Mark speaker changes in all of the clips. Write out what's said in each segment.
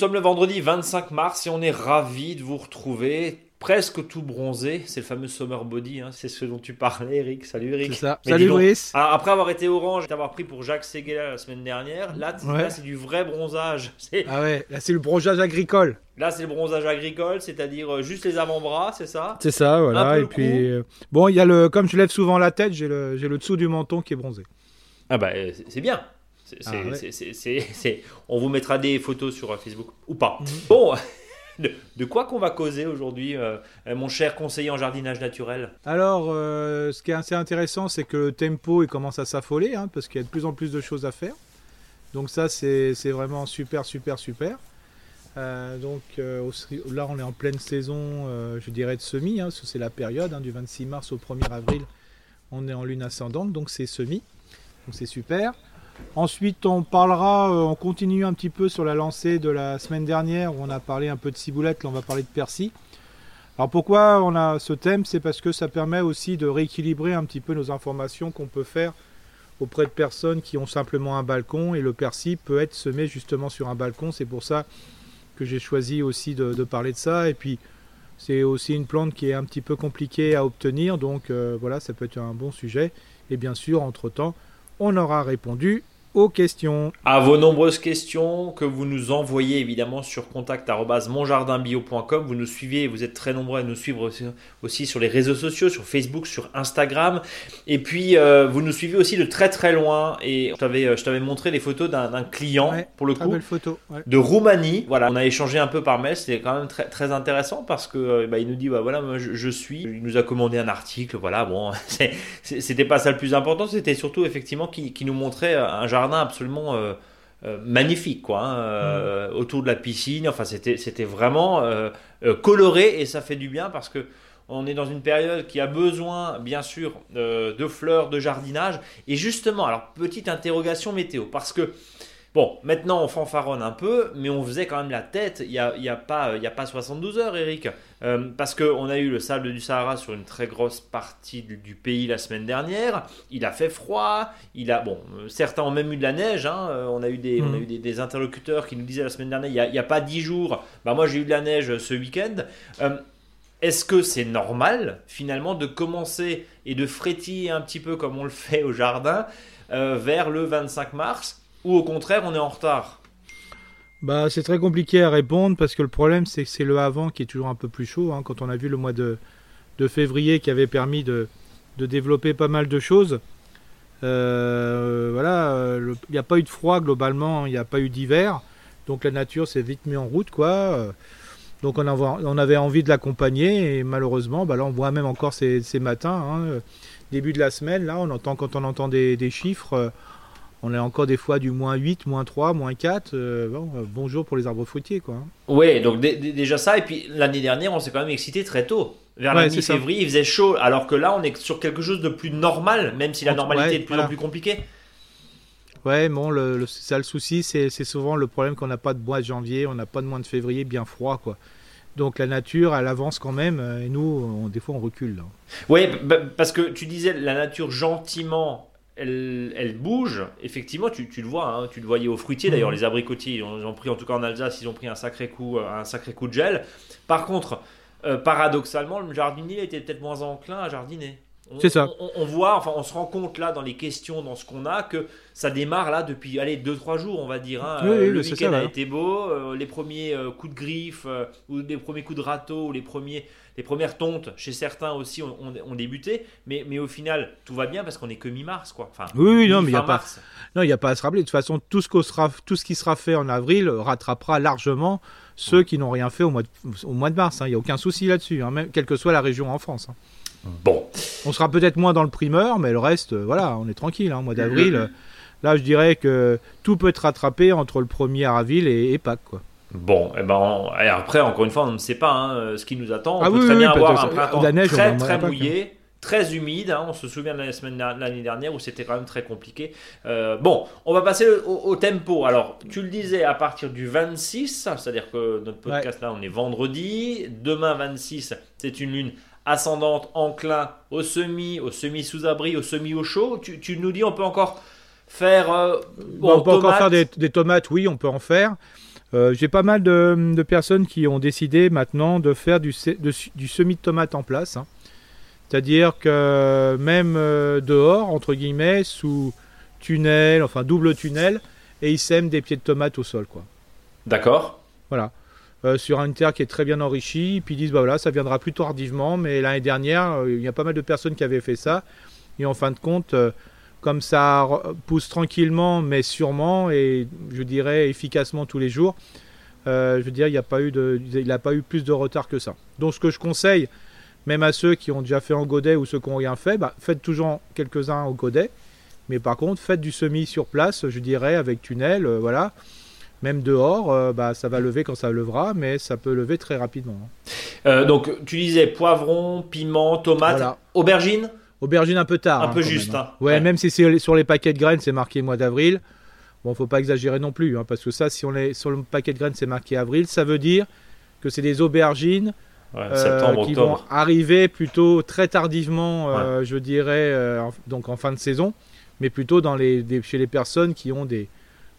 Speaker 1: sommes le vendredi 25 mars et on est ravi de vous retrouver presque tout bronzé. C'est le fameux summer body, hein. c'est ce dont tu parlais, Eric. Salut, Eric.
Speaker 2: C'est ça. Salut, Brice.
Speaker 1: après avoir été orange, t'avoir pris pour Jacques Seguela la semaine dernière, là, c'est du vrai bronzage.
Speaker 2: Ah ouais, là, c'est le bronzage agricole.
Speaker 1: Là, c'est le bronzage agricole, c'est-à-dire euh, juste les avant-bras, c'est ça?
Speaker 2: C'est ça, voilà. Et puis, euh, bon, il y a le, comme je lève souvent la tête, j'ai le, le dessous du menton qui est bronzé.
Speaker 1: Ah bah, euh, c'est bien. Ah on vous mettra des photos sur Facebook ou pas. Mhm. Bon, de, quoi qu'on va causer aujourd'hui, euh, mon cher conseiller en jardinage naturel?
Speaker 2: Alors, euh, ce qui est assez intéressant, c'est que le tempo il commence à s'affoler, hein, parce qu'il y a de plus en plus de choses à faire. Donc ça, c'est vraiment super, super, super. Euh, donc là, on est en pleine saison, je dirais, de semis. Hein, c'est la période hein, du 26 mars au 1er avril. On est en lune ascendante, donc c'est semis. Donc c'est super. Ensuite, on parlera, euh, on continue un petit peu sur la lancée de la semaine dernière où on a parlé un peu de ciboulette, là on va parler de persil. Alors pourquoi on a ce thème? C'est parce que ça permet aussi de rééquilibrer un petit peu nos informations qu'on peut faire auprès de personnes qui ont simplement un balcon et le persil peut être semé justement sur un balcon. C'est pour ça que j'ai choisi aussi de, parler de ça. Et puis c'est aussi une plante qui est un petit peu compliquée à obtenir, donc euh, voilà, ça peut être un bon sujet. Et bien sûr, entre-temps, on aura répondu aux questions.
Speaker 1: À vos nombreuses questions que vous nous envoyez évidemment sur contact@monjardinbio.com. Vous nous suivez, vous êtes très nombreux à nous suivre aussi, sur les réseaux sociaux, sur Facebook, sur Instagram. Et puis euh, vous nous suivez aussi de très très loin. Et je t'avais, euh, je t'avais montré les photos d'un, client pour le coup
Speaker 2: photo,
Speaker 1: de Roumanie. Voilà, on a échangé un peu par mail. C'était quand même très très intéressant parce que euh, bah, il nous dit bah, voilà moi je, suis. Il nous a commandé un article. Voilà bon, c'était pas ça le plus important. C'était surtout effectivement qui, qui nous montrait un jardin jardin absolument euh, euh, magnifique, quoi, hein, euh, autour de la piscine. Enfin, c'était, c'était vraiment coloré et ça fait du bien parce que on est dans une période qui a besoin, bien sûr, de fleurs, de jardinage. Et justement, alors petite interrogation météo, parce que Bon, maintenant on fanfaronne un peu, mais on faisait quand même la tête il n'y a, y a, pas, y a pas 72 heures, Eric. Euh, parce qu'on a eu le sable du Sahara sur une très grosse partie du, pays la semaine dernière. Il a fait froid. Il a, bon, euh, certains ont même eu de la neige. Hein. Euh, on a eu, des, on a mmh. eu des, interlocuteurs qui nous disaient la semaine dernière il n'y a, pas 10 jours. Bah, moi j'ai eu de la neige ce week-end. est-ce que c'est normal finalement de commencer et de frétiller un petit peu comme on le fait au jardin vers le 25 mars? Ou au contraire, on est en retard?
Speaker 2: Bah, c'est très compliqué à répondre parce que le problème, c'est que c'est le avant qui est toujours un peu plus chaud. Hein. quand on a vu le mois de, février qui avait permis de, développer pas mal de choses, euh, voilà, il n'y a pas eu de froid globalement, il n'y a pas eu d'hiver, donc la nature s'est vite mise en route, quoi. Donc on, avait envie de l'accompagner et malheureusement, bah là on voit même encore ces, matins, hein, début de la semaine, là on entend quand on entend des chiffres on a encore des fois du moins 8, moins 3, moins 4. Euh, euh, bonjour pour les arbres fruitiers. quoi. Hein.
Speaker 1: Oui, donc déjà ça. Et puis l'année dernière, on s'est quand même excité très tôt. Vers la mi-février, il faisait chaud. Alors que là, on est sur quelque chose de plus normal, même si la normalité est de plus en plus compliquée.
Speaker 2: Ouais, bon, le, ça le souci, c'est souvent le problème qu'on n'a pas de mois de janvier, on n'a pas de mois de février bien froid, quoi. Donc la nature, elle avance quand même, euh, et nous, des fois, on recule.
Speaker 1: Oui, parce que tu disais, la nature gentiment elle, bouge. Effectivement, tu, le vois, hein, tu le voyais aux fruitiers. D'ailleurs, mhm. les abricotiers, ils ont, pris, en tout cas en Alsace, ils ont pris un sacré coup, un sacré coup de gel. Par contre, euh, paradoxalement, le jardinier était peut-être moins enclin à jardiner.
Speaker 2: C'est ça.
Speaker 1: On, voit, enfin, on se rend compte là dans les questions, dans ce qu'on a, que ça démarre là depuis, allez, 2-3 jours, on va dire. Hein. le week-end a été beau, euh, les premiers euh, coups de griffe, ou les premiers coups de râteau, ou les premiers les premières tontes chez certains aussi ont, débuté, mais, mais au final, tout va bien parce qu'on est que mi-mars, quoi. Enfin,
Speaker 2: oui, non, mais il n'y a pas. Non, il n'y a pas à se rappeler. De toute façon, tout ce, sera, tout ce qui sera fait en avril rattrapera largement ceux qui n'ont rien fait au mois de, au mois de mars. Hein. Il n'y a aucun souci là-dessus, hein, même, quelle que soit la région en France. Hein.
Speaker 1: Bon.
Speaker 2: On sera peut-être moins dans le primeur, mais le reste, euh, voilà, on est tranquille. Au mois d'avril, euh, là, je dirais que tout peut être rattrapé entre le 1er avril et, et Pâques, quoi.
Speaker 1: Bon, et eh ben, après, encore une fois, on ne sait pas hein, ce qui nous attend. On ah peut très bien avoir un printemps très, très mouillé, très humide. Hein. on se souvient de la semaine l'année dernière où c'était quand même très compliqué. Euh, bon, on va passer au, tempo. Alors, tu le disais, à partir du 26, c'est-à-dire que notre podcast là, on est vendredi. Demain, 26, c'est une lune ascendante, enclin au semi, au semi sous abri, au semi au chaud. Tu, tu nous dis, on peut encore faire. Euh,
Speaker 2: on peut encore faire des, des, tomates, oui, on peut en faire. Euh, J'ai pas mal de, de personnes qui ont décidé maintenant de faire du, de- du semis de tomates en place. hein. C'est-à-dire que même euh, dehors, entre guillemets, sous tunnel, enfin double tunnel, et ils sèment des pieds de tomates au sol. quoi.
Speaker 1: D'accord.
Speaker 2: Voilà. Euh, sur une terre qui est très bien enrichie, puis ils disent bah voilà, ça viendra plus tardivement, mais l'année dernière, euh, il y a pas mal de personnes qui avaient fait ça, et en fin de compte, euh, comme ça pousse tranquillement, mais sûrement, et je dirais efficacement tous les jours, je veux dire, il n'y a pas eu il n'a pas eu plus de retard que ça. Donc ce que je conseille, même à ceux qui ont déjà fait en godet ou ceux qui n'ont rien fait, bah, faites toujours quelques-uns au godet, mais par contre, faites du semis sur place, je dirais, avec tunnel, voilà. Même dehors, euh, bah, ça va lever quand ça levera, mais ça peut lever très rapidement. hein.
Speaker 1: Euh, donc, tu disais poivron, piment, tomate,
Speaker 2: Voilà.
Speaker 1: aubergine?
Speaker 2: Aubergine un peu tard.
Speaker 1: Un
Speaker 2: hein,
Speaker 1: peu juste,
Speaker 2: même,
Speaker 1: hein.
Speaker 2: Ouais,
Speaker 1: Ouais.
Speaker 2: même si c'est sur les paquets de graines, c'est marqué mois d'avril. Bon, faut pas exagérer non plus, hein, parce que ça, si on est sur le paquet de graines, c'est marqué avril, ça veut dire que c'est des aubergines
Speaker 1: Ouais,
Speaker 2: euh, qui vont arriver plutôt très tardivement, je dirais, en- donc en fin de saison, mais plutôt dans les, des- chez les personnes qui ont des,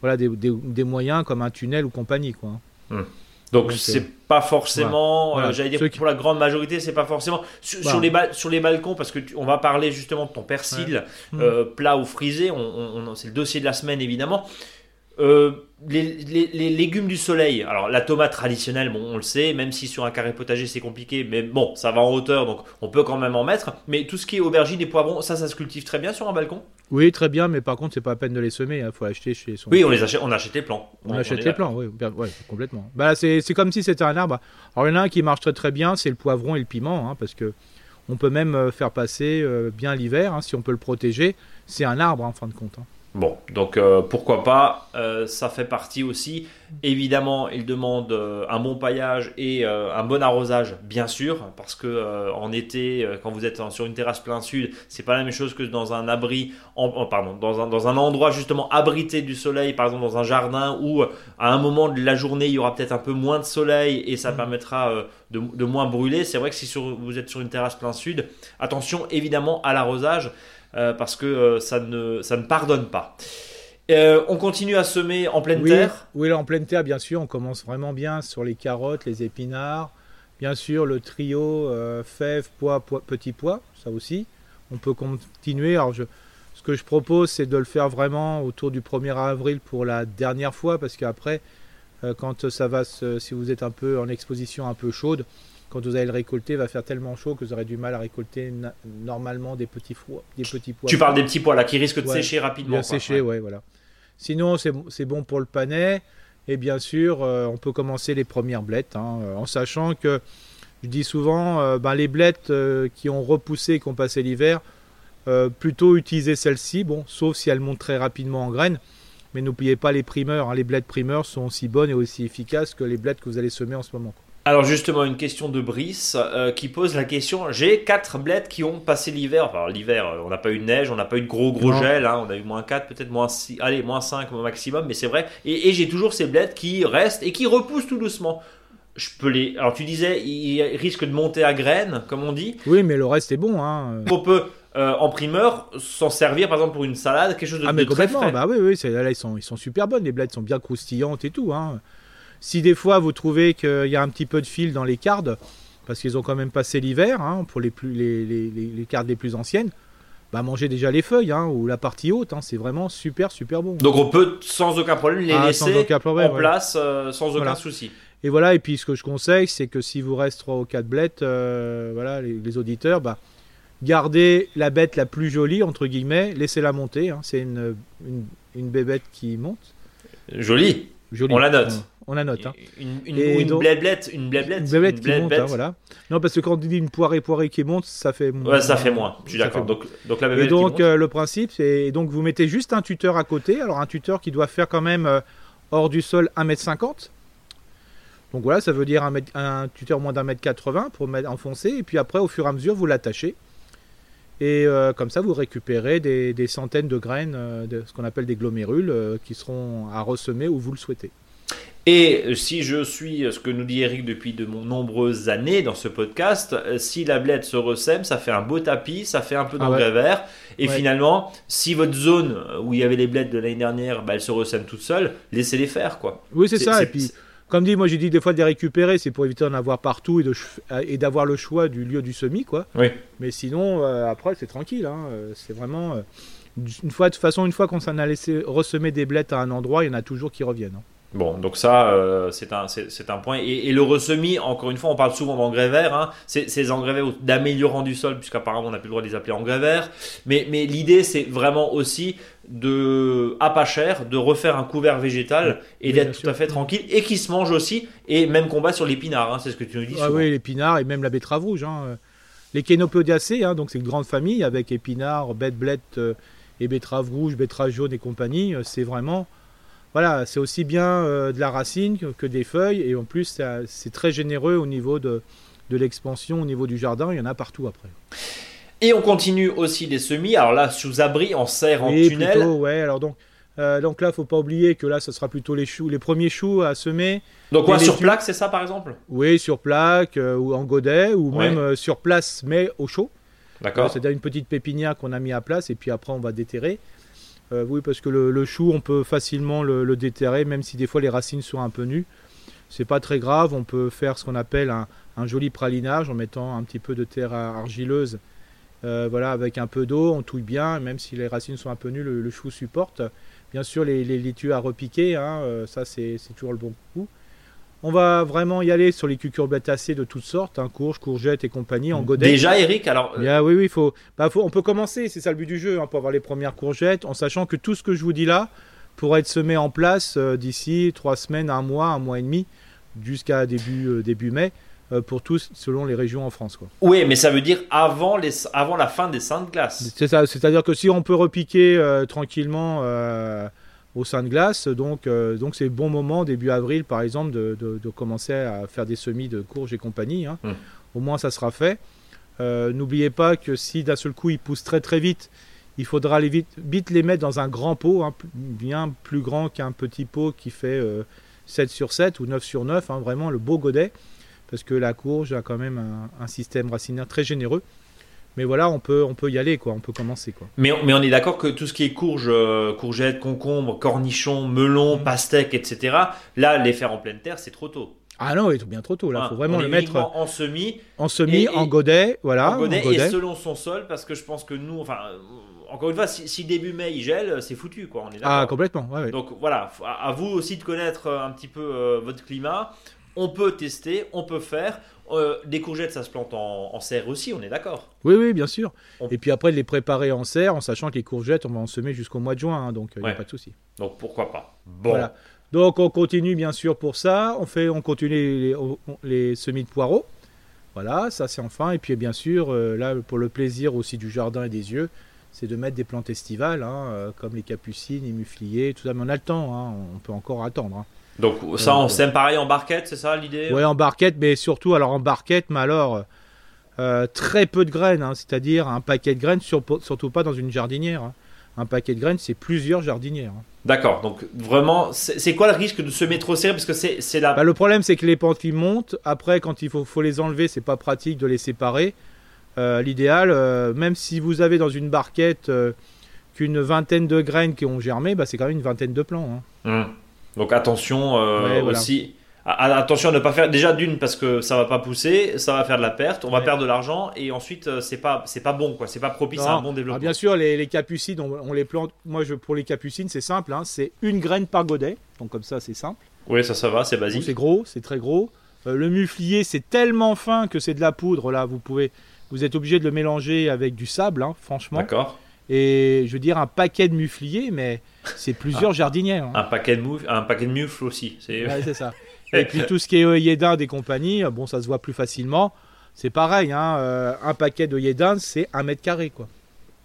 Speaker 2: voilà, des, des- des moyens comme un tunnel ou compagnie. Quoi. hein.
Speaker 1: Donc, c'est pas forcément,
Speaker 2: voilà.
Speaker 1: euh, j'allais dire
Speaker 2: Ceux qui-
Speaker 1: pour la grande majorité, c'est pas forcément sur, sur les sur les balcons parce que tu- on va parler justement de ton persil
Speaker 2: Mm.
Speaker 1: euh, plat ou frisé. On, on- on- c'est le dossier de la semaine évidemment. Euh, les, les- les légumes du soleil. Alors la tomate traditionnelle, bon, on le sait, même si sur un carré potager c'est compliqué, mais bon, ça va en hauteur, donc on peut quand même en mettre. Mais tout ce qui est aubergine et poivrons, ça, ça se cultive très bien sur un balcon?
Speaker 2: Oui, très bien, mais par contre, c'est pas la peine de les semer, il faut acheter chez son.
Speaker 1: Oui, on les achète, on achète les plants.
Speaker 2: On
Speaker 1: est
Speaker 2: achète les
Speaker 1: d'accord.
Speaker 2: plants, oui, ouais, complètement. Bah, c'est c'est comme si c'était un arbre. Alors, il y en a un qui marche très très bien, c'est le poivron et le piment, hein, parce que on peut même euh, faire passer euh, bien l'hiver, hein, si on peut le protéger. C'est un arbre, hein, en fin de compte.
Speaker 1: Bon, donc euh, pourquoi pas, euh, ça fait partie aussi. Évidemment, il demande euh, un bon paillage et un bon arrosage, bien sûr, parce que en été, quand vous êtes sur une terrasse plein sud, c'est pas la même chose que dans un abri, en, en- pardon, dans un, dans un endroit justement abrité du soleil, par exemple dans un jardin où à un moment de la journée il y aura peut-être un peu moins de soleil et ça permettra euh, de, de moins brûler. C'est vrai que si sur- vous êtes sur une terrasse plein sud, attention évidemment à l'arrosage parce que euh, ça, ne, ça ne pardonne pas. Euh, on continue à semer en pleine
Speaker 2: Oui,
Speaker 1: terre.
Speaker 2: oui, là, en pleine terre, bien sûr, on commence vraiment bien sur les carottes, les épinards. Bien sûr, le trio euh, fèves, pois, pois, petits pois, ça aussi. On peut continuer. Alors, je, ce que je propose, c'est de le faire vraiment autour du 1er avril pour la dernière fois, parce qu'après, euh, quand ça va, se- si vous êtes un peu en exposition un peu chaude, quand vous allez le récolter, il va faire tellement chaud que vous aurez du mal à récolter normalement des petits, des petits pois.
Speaker 1: Tu parles des petits pois là qui risquent de
Speaker 2: Ouais,
Speaker 1: sécher rapidement.
Speaker 2: Bien séché, ouais, voilà. Sinon, c'est bon- pour le panais. Et bien sûr, euh, on peut commencer les premières blettes, hein, euh, en sachant que je dis souvent, euh, ben, les blettes euh, qui ont repoussé, qui ont passé l'hiver, plutôt utiliser celles-ci, bon, sauf si elles montent très rapidement en graines. Mais n'oubliez pas les primeurs. hein, les blettes primeurs sont aussi bonnes et aussi efficaces que les blettes que vous allez semer en ce moment. quoi.
Speaker 1: Alors justement, une question de Brice euh, qui pose la question, j'ai quatre blettes qui ont passé l'hiver, enfin l'hiver, euh, on n'a pas eu de neige, on n'a pas eu de gros gros
Speaker 2: Non.
Speaker 1: gel, hein, on a eu moins 4, peut-être moins 6, allez, moins 5 au maximum, mais c'est vrai, et, et j'ai toujours ces blettes qui restent et qui repoussent tout doucement. Je peux les... Alors tu disais, ils risquent de monter à graines, comme on dit,
Speaker 2: Oui, mais le reste est bon. Hein.
Speaker 1: on peut euh, en primeur s'en servir par exemple pour une salade, quelque chose de,
Speaker 2: Ah mais
Speaker 1: de très
Speaker 2: complètement,
Speaker 1: frais.
Speaker 2: bah oui, oui, là ils sont, ils sont super bonnes, les blettes sont bien croustillantes et tout. Hein. Si des fois vous trouvez qu'il y a un petit peu de fil dans les cardes, parce qu'ils ont quand même passé l'hiver, hein, pour les, plus, les, les, les, cardes les plus anciennes, bah mangez déjà les feuilles, hein, ou la partie haute, hein, c'est vraiment super super bon.
Speaker 1: Donc on peut sans aucun problème les
Speaker 2: Ah,
Speaker 1: laisser
Speaker 2: problème,
Speaker 1: en
Speaker 2: ouais.
Speaker 1: place euh, sans aucun
Speaker 2: Voilà.
Speaker 1: souci.
Speaker 2: Et voilà, et puis ce que je conseille, c'est que si vous reste 3 ou 4 blettes, euh, voilà, les, les auditeurs, bah, gardez la bête la plus jolie, entre guillemets, laissez-la monter, hein, c'est une, une, une bébête qui monte.
Speaker 1: Joli.
Speaker 2: Jolie.
Speaker 1: On la note.
Speaker 2: On, la note. Hein.
Speaker 1: Une, une,
Speaker 2: Et
Speaker 1: une
Speaker 2: donc- qui monte, hein, voilà. Non, parce que quand on dit une poirée poirée qui monte, ça fait moins.
Speaker 1: Ouais, ça fait moins. Je suis d'accord. Donc, donc la
Speaker 2: Et
Speaker 1: bébête qui
Speaker 2: donc
Speaker 1: monte.
Speaker 2: euh, le principe, c'est donc vous mettez juste un tuteur à côté. Alors un tuteur qui doit faire quand même euh, hors du sol 1m50. Donc voilà, ça veut dire un, mètre- un tuteur moins d'un mètre 80 pour mettre enfoncer. Et puis après, au fur et à mesure, vous l'attachez. Et euh, comme ça, vous récupérez des, des centaines de graines, de ce qu'on appelle des glomérules, qui seront à ressemer où vous le souhaitez.
Speaker 1: Et si je suis ce que nous dit Eric depuis de nombreuses années dans ce podcast, euh, si la blette se ressème, ça fait un beau tapis, ça fait un peu d'engrais vert. Et finalement, si votre zone où il y avait les blettes de l'année dernière, bah, elle se ressème toute seule, laissez-les faire. quoi.
Speaker 2: Oui, c'est ça. Et puis, comme dit, moi j'ai dit des fois de les récupérer, c'est pour éviter d'en avoir partout et d'avoir le choix du lieu du semis. quoi.
Speaker 1: Oui.
Speaker 2: Mais sinon, euh, après, c'est tranquille. Hein. C'est vraiment. une fois, de toute façon, une fois qu'on s'en a laissé ressemer des blettes à un endroit, il y en a toujours qui reviennent. Hein.
Speaker 1: Bon, donc ça, euh, c'est un, un point. Et, le ressemis, encore une fois, on parle souvent d'engrais verts. Hein. Ces engrais verts d'améliorant du sol, puisqu'apparemment on n'a plus le droit de les appeler engrais verts. Mais, mais l'idée, c'est vraiment aussi de, à pas cher, de refaire un couvert végétal et d'être tout à fait tranquille et qui se mange aussi. Et même combat sur l'épinard, hein, c'est ce que tu nous dis.
Speaker 2: Ah oui, l'épinard et même la betterave rouge. Hein. Les kénopodiacées, hein, donc c'est une grande famille avec épinard, bête, blette euh, et betterave rouge, betterave jaune et compagnie. Euh, c'est vraiment voilà, c'est aussi bien euh, de la racine que, des feuilles, et en plus, c'est très généreux au niveau de, l'expansion, au niveau du jardin, il y en a partout après.
Speaker 1: Et on continue aussi les semis, alors là, sous abri, en serre, en tunnel.
Speaker 2: Plutôt, ouais, alors donc, euh, donc là, faut pas oublier que là, ce sera plutôt les choux, les premiers choux à semer.
Speaker 1: Donc quoi, sur plaque, c'est ça par exemple?
Speaker 2: Oui, sur plaque, euh, ou en godet, ou même sur place, mais au chaud.
Speaker 1: D'accord.
Speaker 2: C'est-à-dire une petite pépinière qu'on a mis à place, et puis après, on va déterrer. Euh, oui, parce que le, chou, on peut facilement le, déterrer, même si des fois les racines sont un peu nues. C'est pas très grave, on peut faire ce qu'on appelle un, joli pralinage en mettant un petit peu de terre argileuse, euh, voilà, avec un peu d'eau, on touille bien, même si les racines sont un peu nues, le, chou supporte. Bien sûr, les, les à repiquer, hein, euh, ça c'est toujours le bon coup. On va vraiment y aller sur les cucurbitacées de toutes sortes, hein, courges, courgettes et compagnie en godet.
Speaker 1: Déjà, Eric, alors.
Speaker 2: Euh, oui, oui, faut, bah, faut, on peut commencer, c'est ça le but du jeu, hein, pour avoir les premières courgettes, en sachant que tout ce que je vous dis là pourrait être semé en place euh, d'ici trois semaines, un mois, un mois et demi, jusqu'à début, euh, début mai, pour tous, selon les régions en France. Quoi.
Speaker 1: Oui, mais ça veut dire avant, les, avant la fin des saintes glaces.
Speaker 2: C'est ça, c'est-à-dire que si on peut repiquer tranquillement au sein de glace. Donc, euh, donc c'est le bon moment, début avril par exemple, de, commencer à faire des semis de courges et compagnie. Hein. Hum. Au moins, ça sera fait. Euh, n'oubliez pas que si d'un seul coup ils poussent très très vite, il faudra les vite, vite les mettre dans un grand pot, hein, bien plus grand qu'un petit pot qui fait 7 euh, sur 7 ou 9 sur 9, hein, vraiment le beau godet, parce que la courge a quand même un système racinaire très généreux. Mais voilà, on peut, on peut y aller, quoi. On peut commencer, quoi.
Speaker 1: Mais, mais on est d'accord que tout ce qui est courge, euh, courgettes, concombres, cornichons, melons, mm. pastèques, etc. Là, les faire en pleine terre, c'est trop tôt.
Speaker 2: Ah non, il est bien trop tôt. Là, il faut vraiment le mettre
Speaker 1: en semis,
Speaker 2: en semis, en godet, voilà,
Speaker 1: en godet, et selon son sol, parce que je pense que nous, enfin, euh, encore une fois, si, début mai il gèle, c'est foutu, quoi. On est
Speaker 2: ah complètement.
Speaker 1: Donc voilà, à vous aussi de connaître euh, un petit peu votre climat. On peut tester, on peut faire. Euh, des courgettes, ça se plante en, serre aussi, on est d'accord
Speaker 2: Oui, oui, bien sûr. Et puis après, de les préparer en serre, en sachant que les courgettes, on va en semer jusqu'au mois de juin, hein, donc il euh, n'y a pas de souci.
Speaker 1: Donc pourquoi pas Bon.
Speaker 2: Donc on continue bien sûr pour ça. On fait, on continue les, semis de poireaux. Voilà, ça c'est enfin. Et puis bien sûr, euh, là pour le plaisir aussi du jardin et des yeux, c'est de mettre des plantes estivales, hein, comme les capucines, les mufliers, tout ça. Mais on a le temps, hein, on peut encore attendre.
Speaker 1: Donc ça, on sème pareil en barquette, c'est ça l'idée
Speaker 2: Oui, en barquette, mais surtout alors en barquette, mais alors euh, très peu de graines, hein, c'est-à-dire un paquet de graines, surtout pas dans une jardinière. Hein. Un paquet de graines, c'est plusieurs jardinières. Hein.
Speaker 1: D'accord, donc vraiment, c'est quoi le risque de semer trop serré? Parce que c'est la...
Speaker 2: Bah, le problème, c'est que les pentes qui montent, après, quand il faut, faut les enlever, c'est pas pratique de les séparer. Euh, l'idéal, euh, même si vous avez dans une barquette qu'une vingtaine de graines qui ont germé, bah, c'est quand même une vingtaine de plants. Hum.
Speaker 1: Donc attention euh, aussi. Attention à ne pas faire déjà d'une parce que ça va pas pousser, ça va faire de la perte, on va perdre de l'argent et ensuite euh, c'est pas c'est pas bon quoi, c'est pas propice à un bon développement.
Speaker 2: bien sûr les, capucines on, les plante. Moi je pour les capucines c'est simple, hein, c'est une graine par godet, donc comme ça c'est simple.
Speaker 1: Oui ça ça va, c'est basique.
Speaker 2: C'est gros, c'est très gros. Euh, le muflier c'est tellement fin que c'est de la poudre là, vous pouvez vous êtes obligé de le mélanger avec du sable, hein, franchement.
Speaker 1: D'accord.
Speaker 2: Et je veux dire un paquet de muflier mais c'est plusieurs jardinières. Hein.
Speaker 1: Un paquet de mouf, un paquet de mufles aussi.
Speaker 2: C'est ça. Et puis tout ce qui est yédin des compagnies, bon, ça se voit plus facilement. C'est pareil, hein, euh, un paquet de yédin, c'est un mètre carré, quoi.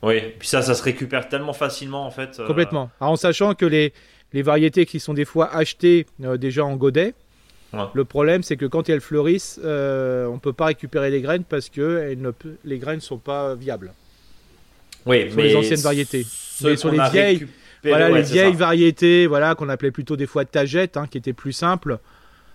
Speaker 1: Oui, puis ça, ça se récupère tellement facilement, en fait.
Speaker 2: Euh. Complètement. en sachant que les, les variétés qui sont des fois achetées euh, déjà en godet, le problème, c'est que quand elles fleurissent, on ne peut pas récupérer les graines parce que elles ne, les graines ne sont pas viables.
Speaker 1: Oui,
Speaker 2: sur les anciennes variétés. Mais sur les vieilles, voilà, les vieilles variétés, voilà, qu'on appelait plutôt des fois tagettes, hein, qui étaient plus simples.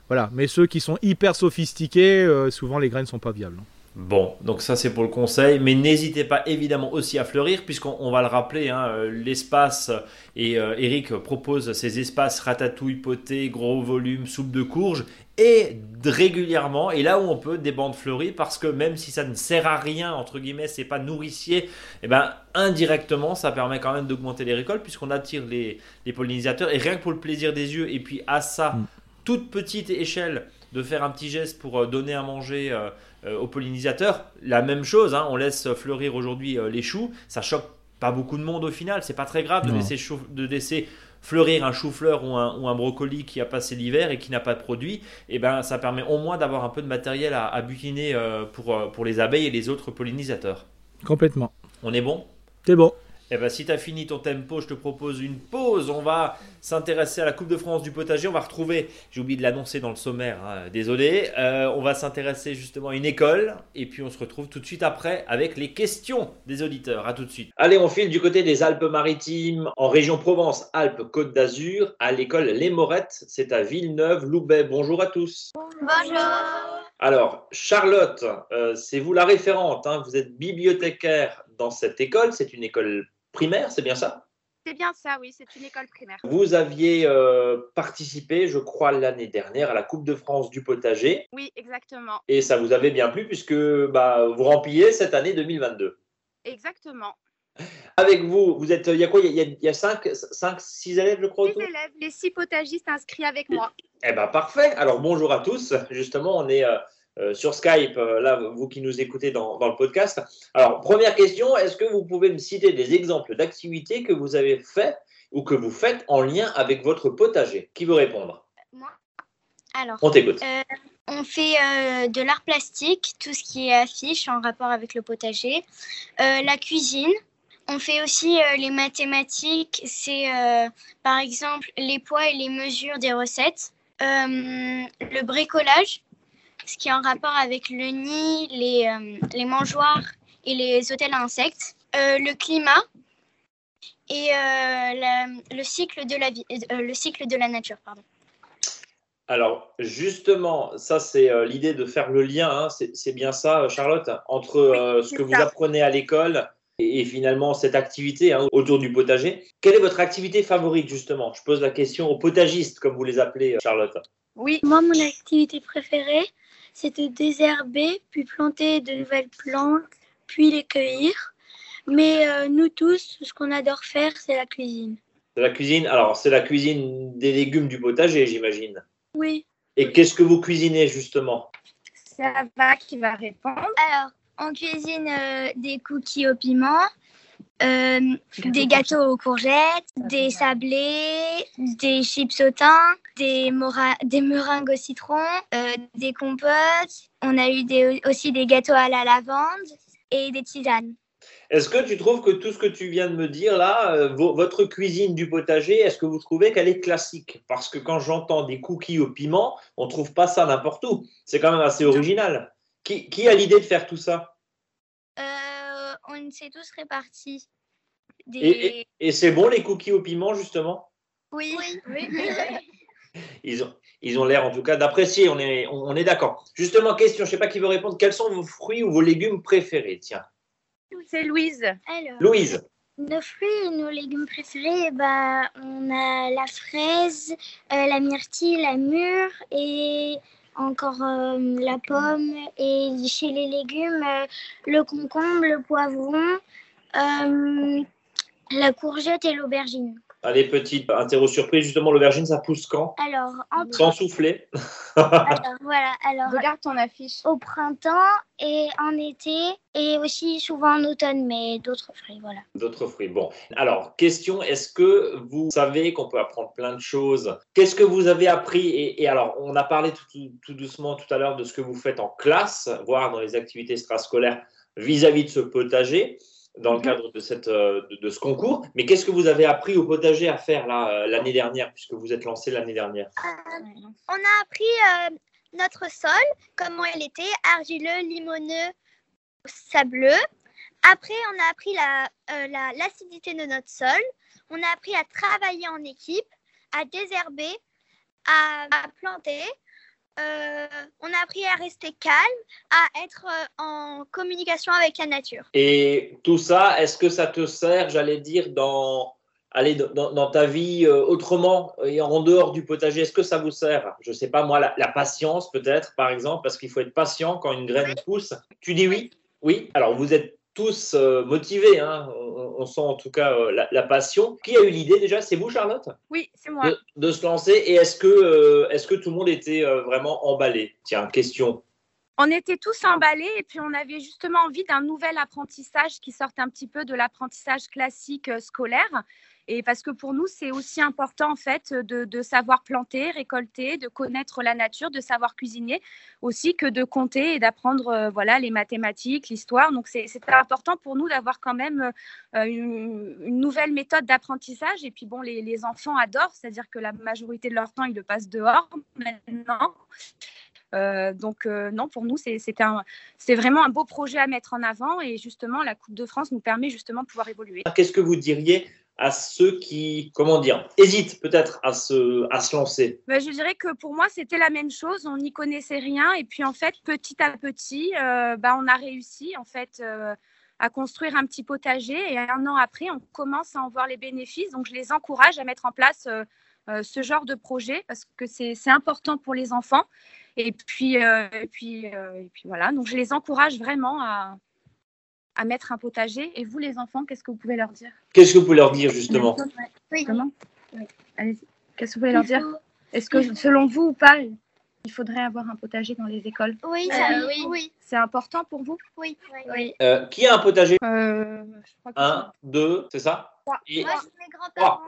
Speaker 2: Voilà, mais ceux qui sont hyper sophistiqués, souvent les graines sont pas viables.
Speaker 1: Bon, donc ça c'est pour le conseil, mais n'hésitez pas évidemment aussi à fleurir, puisqu'on va le rappeler, hein, euh, l'espace, et euh, Eric propose ces espaces ratatouille, poté, gros volume, soupe de courge, et régulièrement, et là où on peut, des bandes fleuries, parce que même si ça ne sert à rien, entre guillemets, c'est pas nourricier, et eh ben indirectement ça permet quand même d'augmenter les récoltes, puisqu'on attire les, pollinisateurs, et rien que pour le plaisir des yeux, et puis à ça, mm. toute petite échelle, de faire un petit geste pour euh, donner à manger euh, aux pollinisateurs. La même chose, hein, on laisse fleurir aujourd'hui euh, les choux, ça choque pas beaucoup de monde au final, c'est pas très grave de laisser, de laisser, fleurir un chou-fleur ou un, ou un, brocoli qui a passé l'hiver et qui n'a pas de produit, et eh ben ça permet au moins d'avoir un peu de matériel à, à butiner euh, pour, pour les abeilles et les autres pollinisateurs.
Speaker 2: Complètement.
Speaker 1: On est bon?
Speaker 2: C'est bon.
Speaker 1: Eh ben, si tu as fini ton tempo, je te propose une pause. On va s'intéresser à la Coupe de France du potager. On va retrouver, j'ai oublié de l'annoncer dans le sommaire, hein, désolé. Euh, on va s'intéresser justement à une école. Et puis on se retrouve tout de suite après avec les questions des auditeurs. À tout de suite. Allez, on file du côté des Alpes-Maritimes, en région Provence-Alpes-Côte d'Azur, à l'école Les Morettes. C'est à Villeneuve-Loubet. Bonjour à tous.
Speaker 3: Bonjour.
Speaker 1: Alors, Charlotte, euh, c'est vous la référente. Hein. Vous êtes bibliothécaire dans cette école. C'est une école primaire, c'est bien ça?
Speaker 3: C'est bien ça, oui, c'est une école primaire.
Speaker 1: Vous aviez euh, participé, je crois, l'année dernière à la Coupe de France du potager.
Speaker 3: Oui, exactement.
Speaker 1: Et ça vous avait bien plu puisque bah, vous rempliez cette année 2022.
Speaker 3: Exactement.
Speaker 1: Avec vous, vous êtes, il y a quoi? Il y a, 5, 6 élèves, je crois.
Speaker 3: 6 élèves, les 6 potagistes inscrits avec moi.
Speaker 1: Eh bien, parfait. Alors, bonjour à tous. Justement, on est euh, euh, sur Skype, euh, là, vous qui nous écoutez dans, le podcast. Alors, première question, est-ce que vous pouvez me citer des exemples d'activités que vous avez fait ou que vous faites en lien avec votre potager? Qui veut répondre?
Speaker 3: Moi? Alors,
Speaker 1: on t'écoute.
Speaker 3: Euh, on fait de l'art plastique, tout ce qui est affiche en rapport avec le potager, la cuisine. On fait aussi les mathématiques, c'est par exemple les poids et les mesures des recettes. le bricolage, ce qui est en rapport avec le nid, les, euh, les mangeoires et les hôtels à insectes, euh, le climat et euh, le, cycle de la vie, le cycle de la nature. Pardon.
Speaker 1: Alors, justement, ça, c'est l'idée de faire le lien, hein, c'est bien ça, Charlotte, entre ce que vous apprenez à l'école et, finalement cette activité hein, autour du potager. Quelle est votre activité favorite, justement? Je pose la question aux potagistes, comme vous les appelez, Charlotte.
Speaker 3: Oui, moi, mon activité préférée, c'est de désherber, puis planter de nouvelles plantes, puis les cueillir. Mais euh, nous tous, ce qu'on adore faire, c'est la cuisine.
Speaker 1: C'est la cuisine Alors, c'est la cuisine des légumes du potager, j'imagine.
Speaker 3: Oui.
Speaker 1: Et qu'est-ce que vous cuisinez justement?
Speaker 3: Ça va qui va répondre? Alors, on cuisine euh, des cookies au piment, euh, des gâteaux aux courgettes, des sablés, des chips au thym, des, des meringues au citron, euh, des compotes. On a eu des, aussi des gâteaux à la lavande et des tisanes.
Speaker 1: Est-ce que tu trouves que tout ce que tu viens de me dire là, euh, votre cuisine du potager, est-ce que vous trouvez qu'elle est classique? Parce que quand j'entends des cookies au piment, on ne trouve pas ça n'importe où. C'est quand même assez original. Qui, qui a l'idée de faire tout ça?
Speaker 3: On s'est tous répartis.
Speaker 1: Et, c'est bon les cookies au piment, justement?
Speaker 3: Oui. oui.
Speaker 1: ils ont ils ont l'air en tout cas d'apprécier, on est, on, est d'accord. Justement, question, je ne sais pas qui veut répondre, quels sont vos fruits ou vos légumes préférés? Tiens.
Speaker 3: C'est Louise.
Speaker 1: Louise.
Speaker 3: Nos fruits et nos légumes préférés, bah, on a la fraise, euh, la myrtille, la mûre et encore euh, la pomme et chez les légumes, euh, le concombre, le poivron, euh, la courgette et l'aubergine.
Speaker 1: Allez, petite interro surprise, justement, l'aubergine, ça pousse quand?
Speaker 3: Alors,
Speaker 1: Sans souffler.
Speaker 3: alors, voilà, alors.
Speaker 4: Regarde ton affiche.
Speaker 3: Au printemps et en été et aussi souvent en automne, mais d'autres fruits, voilà.
Speaker 1: D'autres fruits, bon. Alors, question, est-ce que vous savez qu'on peut apprendre plein de choses? Qu'est-ce que vous avez appris? Et, alors, on a parlé tout, tout doucement tout à l'heure de ce que vous faites en classe, voire dans les activités extrascolaires vis-à-vis de ce potager dans le mhm. cadre de, cette, euh, de, ce concours. Mais qu'est-ce que vous avez appris au potager à faire euh, l'année dernière, puisque vous êtes lancé l'année dernière?
Speaker 3: Euh, On a appris notre sol, comment il était, argileux, limoneux, sableux. Après, on a appris l'acidité la, de notre sol. on a appris à travailler en équipe, à désherber, à, planter. Euh, on a appris à rester calme, à être euh, en communication avec la nature.
Speaker 1: Et tout ça, est-ce que ça te sert, j'allais dire, dans, allez, dans, ta vie euh, autrement et en dehors du potager Est-ce que ça vous sert? Je ne sais pas, moi, la, patience peut-être, par exemple, parce qu'il faut être patient quand une graine pousse. Tu dis oui? Oui? Alors, vous êtes tous euh, motivés. Hein. On, sent en tout cas euh, la, passion. Qui a eu l'idée déjà? C'est vous, Charlotte?
Speaker 4: Oui, c'est moi.
Speaker 1: De, se lancer. Et est-ce que, euh, est que tout le monde était vraiment emballé? Tiens, question.
Speaker 4: On était tous emballés et puis on avait justement envie d'un nouvel apprentissage qui sorte un petit peu de l'apprentissage classique scolaire et parce que pour nous, c'est aussi important en fait de, savoir planter, récolter, de connaître la nature, de savoir cuisiner aussi que de compter et d'apprendre euh, voilà les mathématiques, l'histoire. Donc c'est important pour nous d'avoir quand même euh, une, nouvelle méthode d'apprentissage. Et puis bon, les, enfants adorent, c'est-à-dire que la majorité de leur temps ils le passent dehors maintenant. Euh, donc non, pour nous, c'est vraiment un beau projet à mettre en avant et justement, la Coupe de France nous permet justement de pouvoir évoluer.
Speaker 1: Qu'est-ce que vous diriez à ceux qui, comment dire, hésitent peut-être à se, à se lancer
Speaker 4: ben, Je dirais que pour moi, c'était la même chose. On n'y connaissait rien. Et puis, en fait, petit à petit, euh, ben, on a réussi, en fait, euh, à construire un petit potager. Et un an après, on commence à en voir les bénéfices. Donc, je les encourage à mettre en place euh, ce genre de projet parce que c'est important pour les enfants. Et puis, et puis, et puis voilà. Donc, je les encourage vraiment à à mettre un potager. Et vous, les enfants, qu'est-ce que vous pouvez leur dire?
Speaker 1: Qu'est-ce que vous pouvez leur dire, justement?
Speaker 4: Oui. Comment? Allez-y. Qu'est-ce que vous pouvez leur dire? Est-ce que, selon vous ou pas, il faudrait avoir un potager dans les écoles?
Speaker 3: Oui, euh, oui. oui.
Speaker 4: C'est important pour vous?
Speaker 3: Oui. oui.
Speaker 1: Euh, qui a un potager? Euh, Un, deux, c'est ça?
Speaker 3: Trois. Et... Moi, mes grands-parents.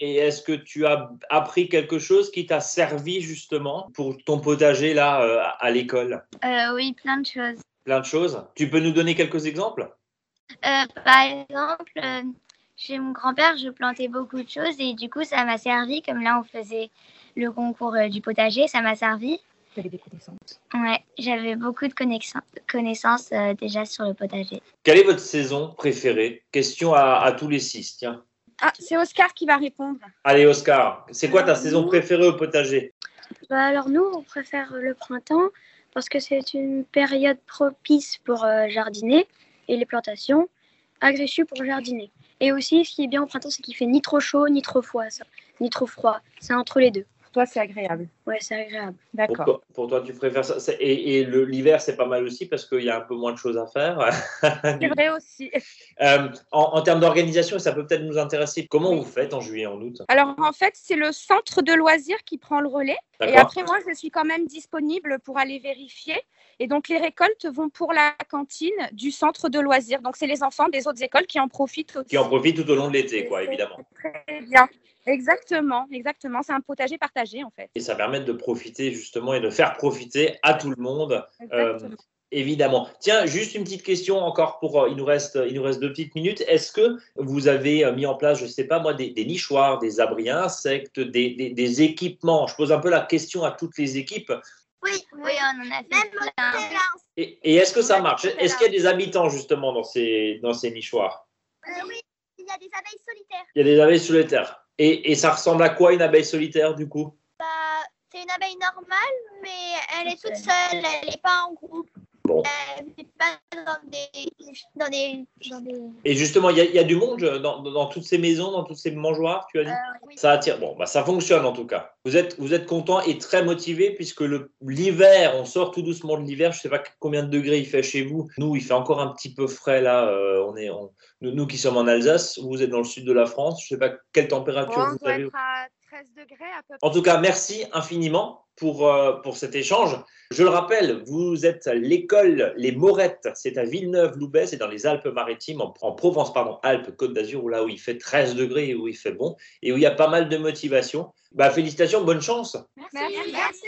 Speaker 1: Et est-ce que tu as appris quelque chose qui t'a servi justement pour ton potager là à l'école?
Speaker 3: Oui, plein de choses
Speaker 1: plein de choses. Tu peux nous donner quelques exemples?
Speaker 3: Euh, Par exemple, euh, chez mon grand-père, je plantais beaucoup de choses et du coup, ça m'a servi. Comme là, on faisait le concours euh, du potager, ça m'a servi.
Speaker 4: J'avais des connaissances?
Speaker 3: Ouais, j'avais beaucoup de connaissances, déjà sur le potager.
Speaker 1: Quelle est votre saison préférée? Question à, tous les six, tiens.
Speaker 4: Ah, c'est Oscar qui va répondre.
Speaker 1: Allez, Oscar, c'est quoi ta saison préférée au potager?
Speaker 3: Bah Alors, nous, on préfère le printemps parce que c'est une période propice pour euh, jardiner et les plantations, agréable pour jardiner. Et aussi, ce qui est bien au printemps, c'est qu'il fait ni trop chaud, ni trop froid, ni trop froid. C'est entre les deux.
Speaker 4: Toi, c'est agréable.
Speaker 3: Ouais, c'est agréable.
Speaker 1: D'accord. Pour, toi, tu préfères ça? Et, et l'hiver, c'est pas mal aussi parce qu'il y a un peu moins de choses à faire.
Speaker 4: c'est vrai aussi.
Speaker 1: Euh, en, termes d'organisation, ça peut peut-être nous intéresser. Comment vous faites en juillet, en août?
Speaker 4: Alors, en fait, c'est le centre de loisirs qui prend le relais. Et après, moi, je suis quand même disponible pour aller vérifier. Et donc, les récoltes vont pour la cantine du centre de loisirs. Donc, c'est les enfants des autres écoles qui en profitent aussi.
Speaker 1: Qui en profitent tout au long de l'été, quoi, évidemment.
Speaker 4: Très bien. Exactement, exactement. C'est un potager partagé, en fait.
Speaker 1: Et ça permet de profiter, justement, et de faire profiter à tout le monde. Euh, évidemment. Tiens, juste une petite question encore pour. Euh, il, nous reste, il nous reste deux petites minutes. Est-ce que vous avez euh, mis en place, je ne sais pas moi, des, nichoirs, des abris insectes, des, des, équipements? Je pose un peu la question à toutes les équipes.
Speaker 3: Oui, oui, on en a fait
Speaker 1: Et, et est-ce que ça marche? Est-ce qu'il y a des habitants justement dans ces, dans ces nichoirs?
Speaker 3: Oui, il y a des abeilles solitaires.
Speaker 1: Il y a des abeilles solitaires. Et, et ça ressemble à quoi une abeille solitaire du coup?
Speaker 3: Bah, C'est une abeille normale, mais elle est toute seule, elle n'est pas en groupe. Bon.
Speaker 1: Et justement, il y, a du monde dans, toutes ces maisons, dans toutes ces mangeoires, tu as dit euh, Ça attire. Bon, bah, ça fonctionne en tout cas. Vous êtes, vous êtes content et très motivé puisque l'hiver, on sort tout doucement de l'hiver. Je ne sais pas combien de degrés il fait chez vous. Nous, il fait encore un petit peu frais là. Euh, on est, nous, qui sommes en Alsace, vous êtes dans le sud de la France. Je ne sais pas quelle température vous avez. En tout cas, merci infiniment pour, euh, pour cet échange. Je le rappelle, vous êtes l'école Les Morettes, c'est à Villeneuve-Loubet, c'est dans les Alpes-Maritimes, en, Provence, pardon, Alpes-Côte d'Azur, là où il fait 13 degrés et où il fait bon, et où il y a pas mal de motivation. Bah, félicitations, bonne chance.
Speaker 3: Merci. merci.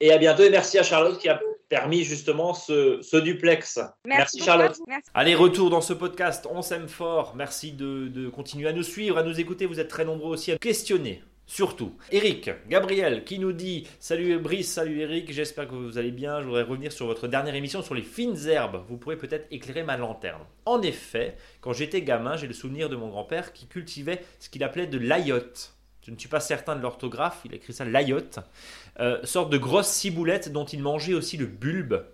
Speaker 1: Et à bientôt, et merci à Charlotte qui a permis justement ce, duplex. Merci, Charlotte. Allez, retour dans ce podcast. On s'aime fort. Merci de, de, continuer à nous suivre, à nous écouter. Vous êtes très nombreux aussi à questionner Surtout. Eric, Gabriel, qui nous dit Salut Brice, salut Eric, j'espère que vous allez bien. Je voudrais revenir sur votre dernière émission sur les fines herbes. Vous pourrez peut-être éclairer ma lanterne. En effet, quand j'étais gamin, j'ai le souvenir de mon grand-père qui cultivait ce qu'il appelait de l'ayotte. Je ne suis pas certain de l'orthographe, il écrit ça l'ayotte. Euh, sorte de grosse ciboulette dont il mangeait aussi le bulbe.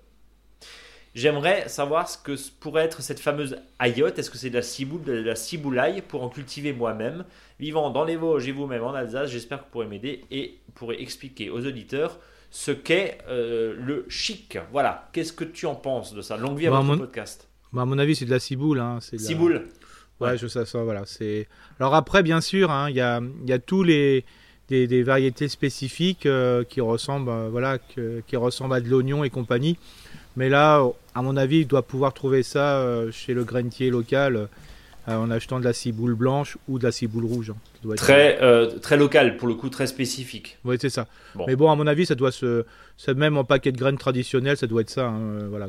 Speaker 1: J'aimerais savoir ce que pourrait être cette fameuse ayotte. Est-ce que c'est de la ciboule, de la ciboulaille pour en cultiver moi-même Vivant dans les Vosges et vous-même en Alsace, j'espère que vous pourrez m'aider et pourrez expliquer aux auditeurs ce qu'est euh, le chic. Voilà, qu'est-ce que tu en penses de ça? Longue vie à
Speaker 2: Bah,
Speaker 1: votre
Speaker 2: mon-
Speaker 1: podcast.
Speaker 2: Bah, à mon avis, c'est de la ciboule. Hein. c'est de la-
Speaker 1: Ciboule.
Speaker 2: Ouais,
Speaker 1: Ouais.
Speaker 2: je sais ça, voilà. Alors après, bien sûr, hein, il y, a, y a tous les des, des variétés spécifiques euh, qui ressemblent, euh, voilà, que- qui ressemblent à de l'oignon et compagnie. Mais là, à mon avis, il doit pouvoir trouver ça euh, chez le grainetier local euh, en achetant de la ciboule blanche ou de la ciboule rouge. hein. Doit être-
Speaker 1: Très, euh, très local, pour le coup, très spécifique.
Speaker 2: Ouais, c'est ça.
Speaker 1: Bon.
Speaker 2: Mais bon, à mon avis, ça doit se, même en paquet de graines traditionnelles, ça doit être ça. hein, euh, voilà,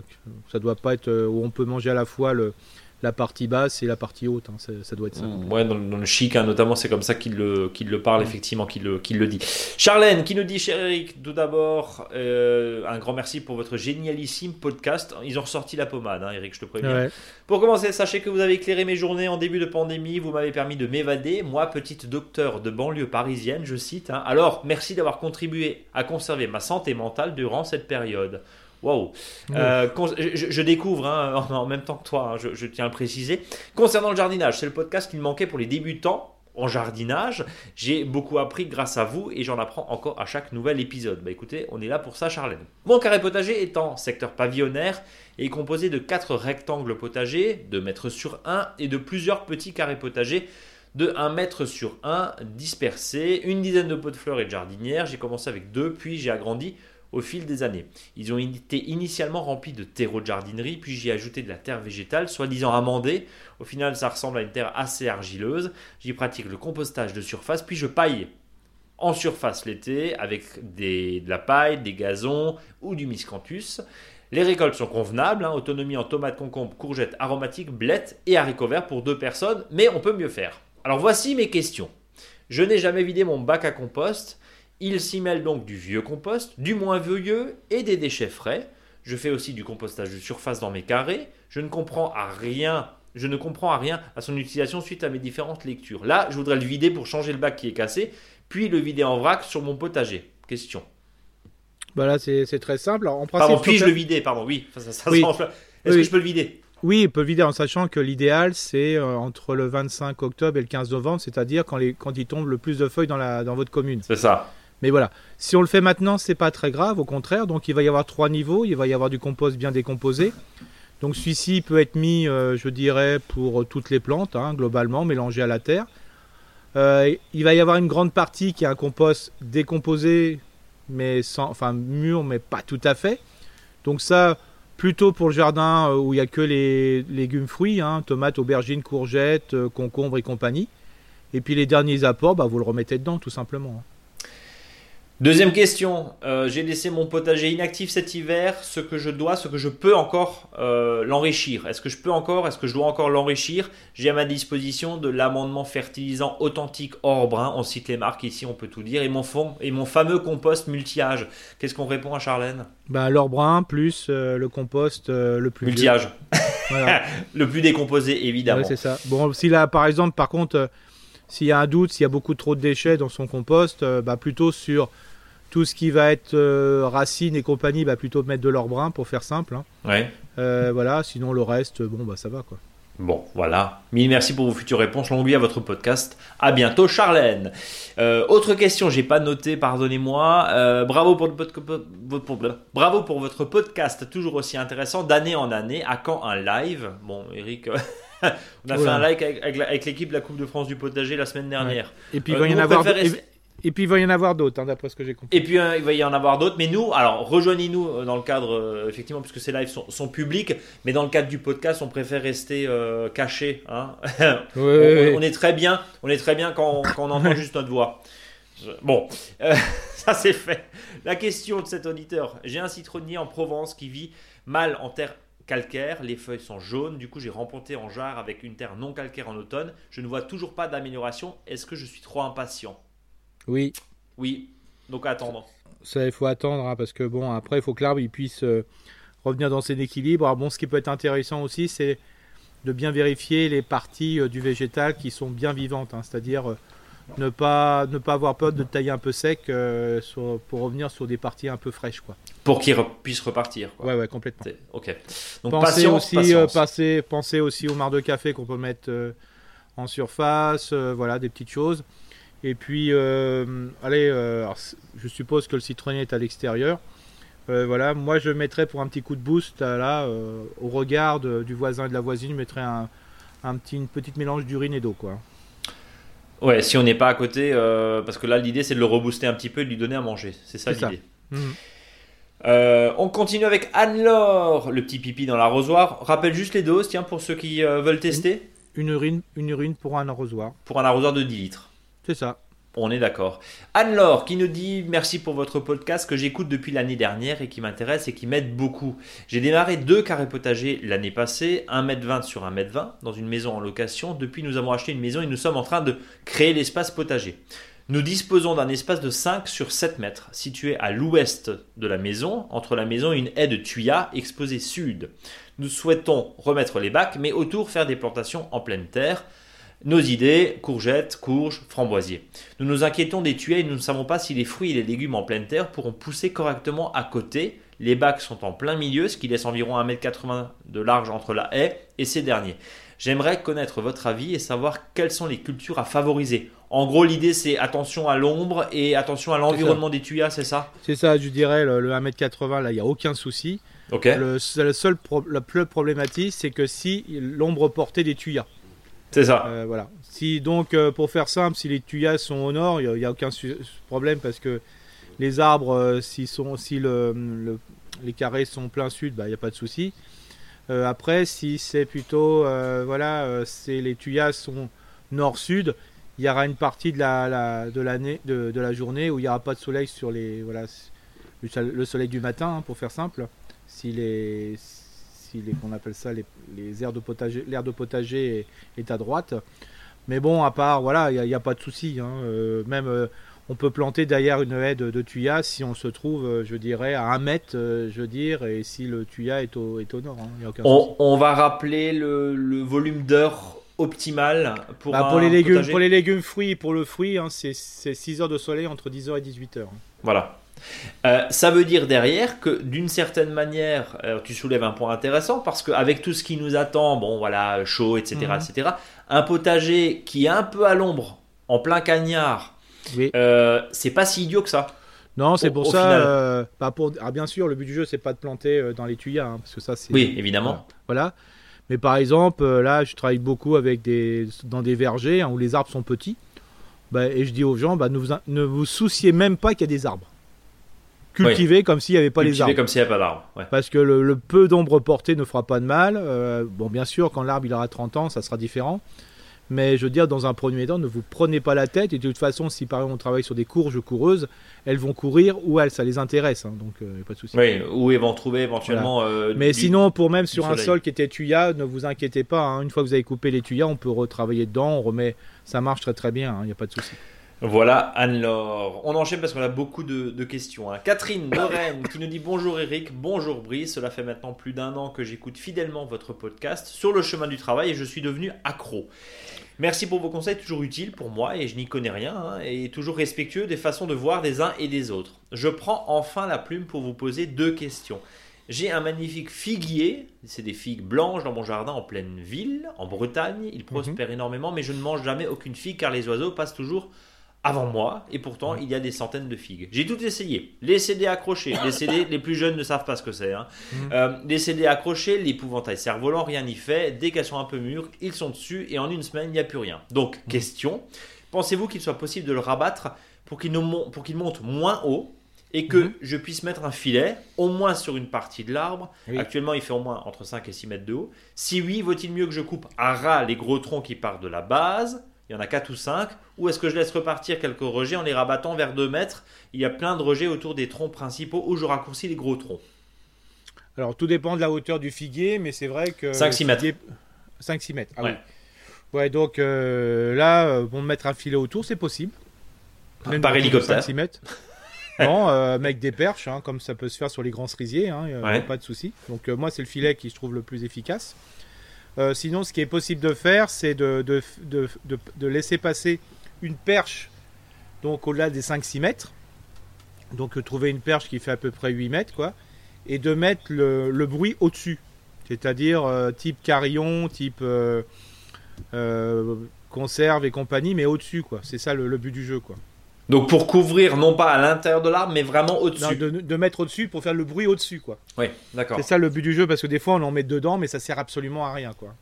Speaker 2: ça doit pas être euh, où on peut manger à la fois le, la partie basse et la partie haute. hein, ça, ça doit être ça.
Speaker 1: Mm, Ouais, dans, dans le chic, hein, notamment, c'est comme ça qu'il le, le parle, effectivement, qu'il le, le dit. Charlène, qui nous dit, cher Eric, tout d'abord, euh, un grand merci pour votre génialissime podcast. Ils ont ressorti la pommade, hein, Eric, je te préviens.
Speaker 2: Ouais.
Speaker 1: Pour commencer, sachez que vous avez éclairé mes journées en début de pandémie, vous m'avez permis de m'évader, moi, petite docteur de banlieue parisienne, je cite. hein. Alors, merci d'avoir contribué à conserver ma santé mentale durant cette période. Waouh! Euh, je, je découvre hein, en, en même temps que toi, hein, je, je tiens à le préciser. Concernant le jardinage, c'est le podcast qui me manquait pour les débutants en jardinage. J'ai beaucoup appris grâce à vous et j'en apprends encore à chaque nouvel épisode. Bah écoutez, on est là pour ça, Charlène. Mon carré potager est en secteur pavillonnaire et est composé de quatre rectangles potagers, de mètres sur 1 et de plusieurs petits carrés potagers de 1 mètre sur 1 dispersés, une dizaine de pots de fleurs et de jardinières. J'ai commencé avec deux, puis j'ai agrandi au fil des années. Ils ont été initialement remplis de terreau de jardinerie, puis j'y ai ajouté de la terre végétale, soi-disant amendée. Au final, ça ressemble à une terre assez argileuse. J'y pratique le compostage de surface, puis je paille en surface l'été avec de la paille, des gazons ou du miscanthus. Les récoltes sont convenables, hein, autonomie en tomates, concombres, courgettes, aromatiques, blettes et haricots verts pour deux personnes, mais on peut mieux faire. Alors voici mes questions. Je n'ai jamais vidé mon bac à compost. Il s'y mêle donc du vieux compost, du moins vieux et des déchets frais. Je fais aussi du compostage de surface dans mes carrés. Je ne comprends à rien. Je ne comprends à rien à son utilisation suite à mes différentes lectures. Là, je voudrais le vider pour changer le bac qui est cassé, puis le vider en vrac sur mon potager. Question.
Speaker 2: Bah là, c'est très simple. En
Speaker 1: Pardon, puis-je le vider? Pardon, oui. Ça, ça- ça
Speaker 2: Oui.
Speaker 1: Est-ce
Speaker 2: Oui.
Speaker 1: que je peux le vider?
Speaker 2: Oui, il peut le vider en sachant que l'idéal, c'est euh, entre le 25 octobre et le 15 novembre, c'est-à-dire quand, les, quand il tombe le plus de feuilles dans, la, dans votre commune.
Speaker 1: C'est ça.
Speaker 2: Mais voilà, si on le fait maintenant, c'est pas très grave, au contraire. Donc il va y avoir trois niveaux, il va y avoir du compost bien décomposé. Donc celui-ci peut être mis, euh, je dirais, pour euh, toutes les plantes, hein, globalement, mélangé à la terre. Euh, il va y avoir une grande partie qui est un compost décomposé, mais sans, enfin mûr, mais pas tout à fait. Donc ça, plutôt pour le jardin où il n'y a que les légumes fruits, hein, tomates, aubergines, courgettes, concombres et compagnie. Et puis les derniers apports, bah, vous le remettez dedans, tout simplement.
Speaker 1: Deuxième question. Euh, J'ai laissé mon potager inactif cet hiver. Ce que je dois, ce que je peux encore euh, l'enrichir. Est-ce que je peux encore, est-ce que je dois encore l'enrichir? J'ai à ma disposition de l'amendement fertilisant authentique hors brun. On cite les marques ici, on peut tout dire. Et mon fond et mon fameux compost multi-âge. Qu'est-ce qu'on répond à Charlène?
Speaker 2: Bah, l'or brun plus euh, le compost le plus.
Speaker 1: Multi-âge.
Speaker 2: Voilà.
Speaker 1: Le plus décomposé, évidemment.
Speaker 2: Ouais, c'est ça. Bon, si là, par exemple, par contre, s'il y a un doute, s'il y a beaucoup trop de déchets dans son compost, euh, bah, plutôt sur tout ce qui va être euh, racines et compagnie, bah, plutôt mettre de l'or brun pour faire simple. hein.
Speaker 1: Ouais.
Speaker 2: Euh, voilà, sinon le reste, bon, bah, ça va quoi.
Speaker 1: Bon, voilà. Mille merci pour vos futures réponses. Longue vie à votre podcast. À bientôt, Charlène. Euh, autre question, j'ai pas noté, pardonnez-moi. Bravo pour, le pod- bravo pour votre podcast, toujours aussi intéressant, d'année en année. À quand un live? Bon, Eric, on a fait un live avec, avec la- avec l'équipe de la Coupe de France du potager la semaine dernière.
Speaker 2: Et puis il va y en avoir. et, puis il va y en avoir d'autres, hein, d'après ce que j'ai compris.
Speaker 1: Et puis euh, il va y en avoir d'autres, mais nous, alors rejoignez-nous euh, dans le cadre, euh, effectivement, puisque ces lives sont, sont publics, mais dans le cadre du podcast, on préfère rester euh, caché. Hein on,
Speaker 2: ouais,
Speaker 1: on- on est très bien, on est très bien quand, quand on entend juste notre voix. Bon, euh, ça c'est fait. La question de cet auditeur j'ai un citronnier en Provence qui vit mal en terre calcaire, les feuilles sont jaunes, du coup j'ai remporté en jarre avec une terre non calcaire en automne. Je ne vois toujours pas d'amélioration. Est-ce que je suis trop impatient?
Speaker 2: Oui.
Speaker 1: Oui. Donc attendre.
Speaker 2: Ça, il faut attendre, hein, parce que bon, après, il faut que l'arbre il puisse euh, revenir dans ses équilibres. Alors bon, ce qui peut être intéressant aussi, c'est de bien vérifier les parties euh, du végétal qui sont bien vivantes, hein. c'est-à-dire euh, ne pas ne pas avoir peur de tailler un peu sec sur- pour revenir sur des parties un peu fraîches, quoi.
Speaker 1: Pour qu'il re- puisse repartir. quoi.
Speaker 2: Ouais, ouais, complètement.
Speaker 1: Ok. Donc
Speaker 2: Pensez
Speaker 1: patience,
Speaker 2: aussi, euh,
Speaker 1: patience.
Speaker 2: pensez aussi au marc de café qu'on peut mettre euh, en surface, euh, voilà, des petites choses. Et puis, euh, allez, euh, alors, je suppose que le citronnier est à l'extérieur. Euh, voilà, moi je mettrais pour un petit coup de boost euh, là, euh, au regard de- du voisin et de la voisine, je mettrais un, un petit, une petite mélange d'urine et d'eau, quoi.
Speaker 1: Ouais, si on n'est pas à côté, euh, parce que là l'idée c'est de le rebooster un petit peu et de lui donner à manger. C'est ça l'idée.
Speaker 2: Mhm.
Speaker 1: Euh, on continue avec Anne-Laure, le petit pipi dans l'arrosoir. Rappelle juste les doses, tiens, pour ceux qui euh, veulent tester,
Speaker 2: Une urine, une urine pour un arrosoir.
Speaker 1: pour un arrosoir de 10 litres.
Speaker 2: C'est ça.
Speaker 1: On est d'accord. Anne-Laure qui nous dit merci pour votre podcast que j'écoute depuis l'année dernière et qui m'intéresse et qui m'aide beaucoup. J'ai démarré deux carrés potagers l'année passée, 1m20 sur 1m20 dans une maison en location. Depuis nous avons acheté une maison et nous sommes en train de créer l'espace potager. Nous disposons d'un espace de 5 sur 7 mètres situé à l'ouest de la maison, entre la maison et une haie de tuyas exposée sud. Nous souhaitons remettre les bacs mais autour faire des plantations en pleine terre. Nos idées, courgettes, courges, framboisiers. Nous nous inquiétons des tuyaux et nous ne savons pas si les fruits et les légumes en pleine terre pourront pousser correctement à côté. Les bacs sont en plein milieu, ce qui laisse environ 1m80 de large entre la haie et ces derniers. J'aimerais connaître votre avis et savoir quelles sont les cultures à favoriser. En gros, l'idée c'est attention à l'ombre et attention à l'environnement des tuyas, c'est ça?
Speaker 2: C'est ça, je dirais, le, le 1m80, là, il n'y a aucun souci. Le, seul- le seul pro- la plus problématique, c'est que si l'ombre portait des tuyas.
Speaker 1: C'est ça.
Speaker 2: Euh, voilà. Si donc, euh, pour faire simple, si les tuyas sont au nord, il n'y a, aucun problème parce que les arbres, euh, s'ils sont, si le, le- les carrés sont plein sud, bah, il n'y a pas de souci. Après, si c'est plutôt, voilà, c'est les tuyas sont nord-sud, il y aura une partie de la, de de, de la journée où il n'y aura pas de soleil sur les, voilà, le soleil du matin, hein, pour faire simple. Si les, qu'on appelle ça les, les aires de potager, l'aire de potager est, est à droite. Mais bon, à part, voilà, il n'y a, pas de souci. hein. Euh, même, euh, on peut planter derrière une haie de, de tuyas si on se trouve, euh, je dirais, à un mètre, je veux dire, et si le tuya est au, est au nord. hein. Il y a aucun souci.
Speaker 1: On, on va rappeler le, le volume d'heures optimal pour,
Speaker 2: Bah, pour, les légumes,
Speaker 1: potager
Speaker 2: pour les légumes fruits et pour le fruit, hein, c'est c'est 6 heures de soleil entre 10h et 18h.
Speaker 1: Voilà. Euh, ça veut dire derrière que d'une certaine manière, euh, tu soulèves un point intéressant parce qu'avec tout ce qui nous attend, bon voilà, chaud, etc.,
Speaker 2: Mhm.
Speaker 1: etc., un potager qui est un peu à l'ombre, en plein cagnard,
Speaker 2: Oui.
Speaker 1: euh, c'est pas si idiot que ça.
Speaker 2: Non, c'est pour ça.
Speaker 1: final.
Speaker 2: euh, pas pour... ah, bien sûr, le but du jeu, c'est pas de planter dans les tuyas, hein, parce que ça, c'est.
Speaker 1: Oui, évidemment.
Speaker 2: Voilà. Mais par exemple, là, je travaille beaucoup avec des dans des vergers hein, où les arbres sont petits. Bah, et je dis aux gens, bah, ne, vous, ne vous souciez même pas qu'il y a des arbres. Cultivez comme s'il n'y avait pas les
Speaker 1: Cultiver
Speaker 2: arbres.
Speaker 1: comme s'il n'y avait pas d'arbre. Ouais.
Speaker 2: Parce que le, le peu d'ombre portée ne fera pas de mal. Euh, bon, bien sûr, quand l'arbre il aura 30 ans, ça sera différent. Mais je veux dire, dans un premier temps, ne vous prenez pas la tête. Et de toute façon, si par exemple on travaille sur des courges coureuses, elles vont courir où elles, ça les intéresse. hein. donc, il n'y a pas de souci.
Speaker 1: Oui, où ils vont trouver éventuellement. euh,
Speaker 2: Mais
Speaker 1: du-
Speaker 2: sinon, pour même sur un sol qui était tuya, ne vous inquiétez pas. hein. Une fois que vous avez coupé les tuyas, on peut retravailler dedans. On remet, ça marche très très bien. Il n'y a pas de souci.
Speaker 1: Voilà Anne-Laure. On enchaîne parce qu'on a beaucoup de, de questions. hein. Catherine Lorraine qui nous dit bonjour Eric, bonjour Brice. Cela fait maintenant plus d'un an que j'écoute fidèlement votre podcast sur le chemin du travail et je suis devenu accro. Merci pour vos conseils toujours utiles pour moi et je n'y connais rien hein, et toujours respectueux des façons de voir des uns et des autres. Je prends enfin la plume pour vous poser deux questions. J'ai un magnifique figuier, c'est des figues blanches dans mon jardin en pleine ville, en Bretagne. Il prospère énormément, mais je ne mange jamais aucune figue car les oiseaux passent toujours avant moi et pourtant il y a des centaines de figues. J'ai tout essayé. Les CD accrochés, les CD, les plus jeunes ne savent pas ce que c'est. hein.
Speaker 2: Mhm.
Speaker 1: Euh, les CD accrochés, l'épouvantail cerf-volant, rien n'y fait. Dès qu'elles sont un peu mûres, ils sont dessus et en une semaine il n'y a plus rien. Donc question, pensez-vous qu'il soit possible de le rabattre pour qu'il monte moins haut et que
Speaker 2: Mhm.
Speaker 1: je puisse mettre un filet au moins sur une partie de l'arbre?
Speaker 2: Oui.
Speaker 1: Actuellement, il fait au moins entre 5 et 6 mètres de haut. Si oui, vaut-il mieux que je coupe à ras les gros troncs qui partent de la base Il y en a 4 ou 5. Ou est-ce que je laisse repartir quelques rejets en les rabattant vers 2 mètres? Il y a plein de rejets autour des troncs principaux où je raccourcis les gros troncs.
Speaker 2: Alors, tout dépend de la hauteur du figuier, mais c'est vrai que.
Speaker 1: 5-6 mètres.
Speaker 2: 5-6 mètres. Ah
Speaker 1: Ouais.
Speaker 2: oui. Ouais, donc euh, là, euh, bon, mettre un filet autour, c'est possible. Même
Speaker 1: Par hélicoptère.
Speaker 2: 5-6 mètres. Non, euh, avec des perches, hein, comme ça peut se faire sur les grands cerisiers, hein,
Speaker 1: Ouais.
Speaker 2: pas de souci. Donc euh, moi, c'est le filet qui je trouve le plus efficace. Euh, sinon, ce qui est possible de faire, c'est de, de, de, de- laisser passer une perche donc au-delà des 5-6 mètres. Donc trouver une perche qui fait à peu près 8 mètres, quoi. Et de mettre le, le bruit au-dessus. C'est-à-dire euh, type carillon, type euh, conserve et compagnie, mais au-dessus, quoi. C'est ça le, le but du jeu, quoi.
Speaker 1: Donc pour couvrir non pas à l'intérieur de l'arbre, mais vraiment au-dessus.
Speaker 2: de, de mettre au-dessus pour faire le bruit au-dessus, quoi.
Speaker 1: Oui, d'accord.
Speaker 2: C'est ça le but du jeu, parce que des fois on en met dedans, mais ça sert absolument à rien, quoi.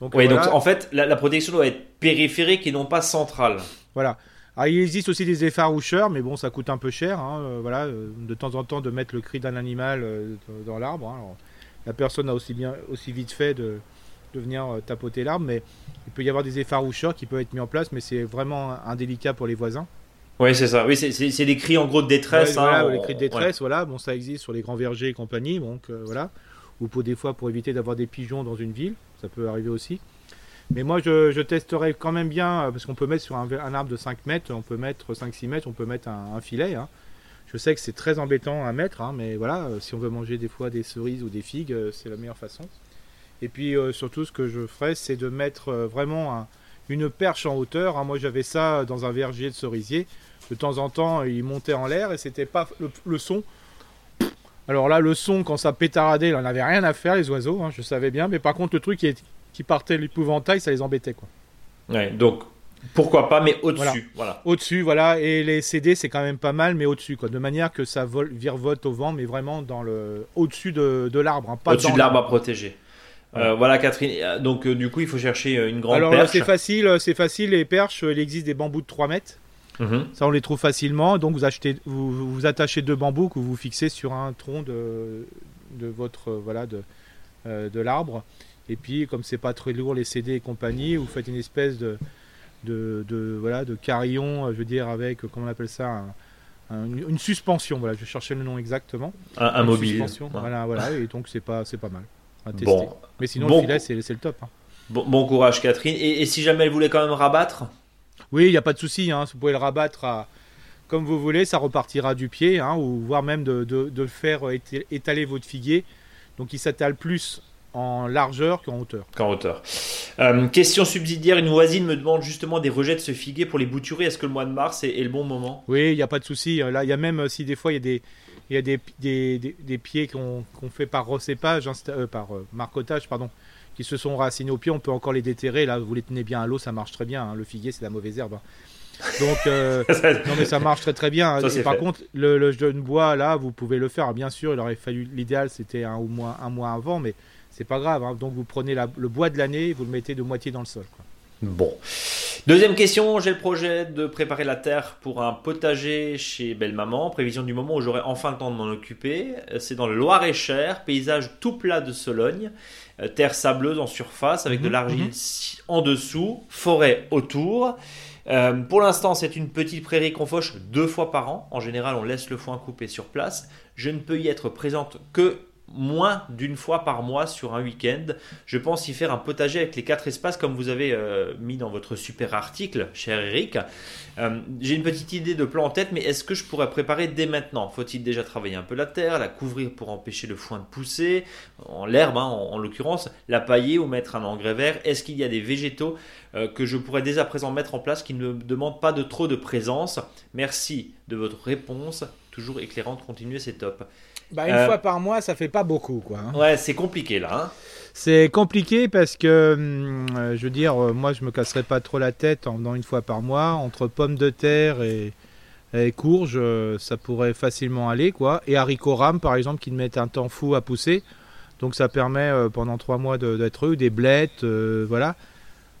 Speaker 2: Donc,
Speaker 1: Oui,
Speaker 2: euh, voilà.
Speaker 1: donc en fait, la, la protection doit être périphérique et non pas centrale.
Speaker 2: Voilà. Alors, il existe aussi des effaroucheurs, mais bon, ça coûte un peu cher. hein, euh, voilà, euh, de temps en temps, de mettre le cri d'un animal euh, dans l'arbre. hein. La personne a aussi bien, aussi vite fait de, de venir euh, tapoter l'arbre, mais il peut y avoir des effaroucheurs qui peuvent être mis en place, mais c'est vraiment indélicat pour les voisins.
Speaker 1: Oui, c'est ça. Oui, c'est- des cris en gros de détresse.
Speaker 2: Ouais, voilà,
Speaker 1: hein,
Speaker 2: les cris de détresse, voilà, bon, ça existe sur les grands vergers et compagnie, donc euh, voilà. Ou pour des fois pour éviter d'avoir des pigeons dans une ville, ça peut arriver aussi. Mais moi, je, je testerai quand même bien, euh, parce qu'on peut mettre sur un, arbre de 5 mètres, on peut mettre 5-6 mètres, on peut mettre un, un filet. hein. Je sais que c'est très embêtant à mettre, hein, mais voilà, si on veut manger des fois des cerises ou des figues, c'est la meilleure façon. Et puis euh, surtout, ce que je ferai, c'est de mettre euh, vraiment un- une perche en hauteur. hein. Moi, j'avais ça dans un verger de cerisier. De temps en temps, il montait en l'air et c'était pas le, le son. Alors là, le son, quand ça pétaradait, il en avait rien à faire, les oiseaux, hein, je savais bien. Mais par contre, le truc qui, est- qui partait de l'épouvantail, ça les embêtait, quoi.
Speaker 1: Ouais, donc pourquoi pas, mais au-dessus. Voilà.
Speaker 2: Au-dessus, voilà. Et les CD, c'est quand même pas mal, mais au-dessus, quoi. De manière que ça vole, virevolte au vent, mais vraiment dans le, au-dessus de, de l'arbre, hein,
Speaker 1: Au-dessus de l'arbre à protéger. Euh, voilà, Catherine. Euh, Donc, euh, du coup, il faut chercher une grande
Speaker 2: Alors là,
Speaker 1: perche.
Speaker 2: c'est facile, c'est facile. Les perches, il existe des bambous de 3 mètres.
Speaker 1: Mhm.
Speaker 2: Ça, on les trouve facilement. Donc, vous, achetez, vous, vous attachez deux bambous que vous fixez sur un tronc de, de votre voilà de, euh, de l'arbre. Et puis, comme c'est pas très lourd les CD et compagnie, vous faites une espèce de de, de- voilà de carillon, je veux dire avec comment on appelle ça, un- un- une, une suspension. Voilà, je cherchais le nom exactement.
Speaker 1: Un, un mobile.
Speaker 2: suspension,
Speaker 1: Ouais.
Speaker 2: Voilà, voilà. Et donc, c'est pas c'est pas mal. À tester.
Speaker 1: Bon,
Speaker 2: Mais sinon,
Speaker 1: Bon.
Speaker 2: le filet, c'est le top. hein.
Speaker 1: bon, bon courage, Catherine. Et, et si jamais elle voulait quand même rabattre
Speaker 2: Oui, il n'y a pas de souci. hein. Vous pouvez le rabattre à, comme vous voulez, ça repartira du pied, hein, ou voire même de, de, de le faire éta- étaler votre figuier. Donc il s'étale plus en largeur qu'en hauteur.
Speaker 1: qu'en hauteur. Euh, question subsidiaire, une voisine me demande justement des rejets de ce figuier pour les bouturer. Est-ce que le mois de mars est, est le bon moment?
Speaker 2: Oui, il n'y a pas de souci. Là, il y a même euh, si des fois il y a des, il y a des, des, des- des pieds qu'on qu'on fait par recépage, insta- euh, par euh, marcotage, pardon, qui se sont racinés au pied, on peut encore les déterrer. Là, vous les tenez bien à l'eau, ça marche très bien. hein. Le figuier, c'est la mauvaise herbe. hein. Donc, euh, non mais ça marche très très bien.
Speaker 1: Ça,
Speaker 2: par
Speaker 1: fait.
Speaker 2: contre, le, le jeune bois là, vous pouvez le faire. Bien sûr, il aurait fallu l'idéal, c'était un ou moins un mois avant, mais c'est pas grave. hein. Donc vous prenez la- le bois de l'année, vous le mettez de moitié dans le sol. quoi.
Speaker 1: Bon. Deuxième question, j'ai le projet de préparer la terre pour un potager chez Belle Maman. Prévision du moment où j'aurai enfin le temps de m'en occuper. Euh, C'est dans le Loir-et-Cher, paysage tout plat de Sologne, Euh, terre sableuse en surface avec de
Speaker 2: Mhm,
Speaker 1: l'argile
Speaker 2: mhm.
Speaker 1: en dessous, forêt autour. Euh, pour l'instant, c'est une petite prairie qu'on fauche deux fois par an. En général, on laisse le foin couper sur place. Je ne peux y être présente que moins d'une fois par mois sur un week-end. Je pense y faire un potager avec les quatre espaces comme vous avez euh, mis dans votre super article, cher Eric. Euh, J'ai une petite idée de plan en tête, mais est-ce que je pourrais préparer dès maintenant? Faut-il déjà travailler un peu la terre, la couvrir pour empêcher le foin de pousser, en l'herbe hein, en, en l'occurrence, la pailler ou mettre un engrais vert? Est-ce qu'il y a des végétaux euh, que je pourrais dès à présent mettre en place qui ne demandent pas de trop de présence? Merci de votre réponse, toujours éclairante, continuez, c'est top.
Speaker 2: Bah, une
Speaker 1: Euh,
Speaker 2: fois par mois, ça fait pas beaucoup, quoi. hein.
Speaker 1: Ouais, c'est compliqué là. hein.
Speaker 2: C'est compliqué parce que, hum, euh, je veux dire, euh, moi je me casserai pas trop la tête en venant une fois par mois. Entre pommes de terre et, et courges, euh, ça pourrait facilement aller, quoi. Et haricots rames, par exemple, qui mettent un temps fou à pousser. Donc ça permet pendant trois mois de- d'être eux, des blettes, voilà.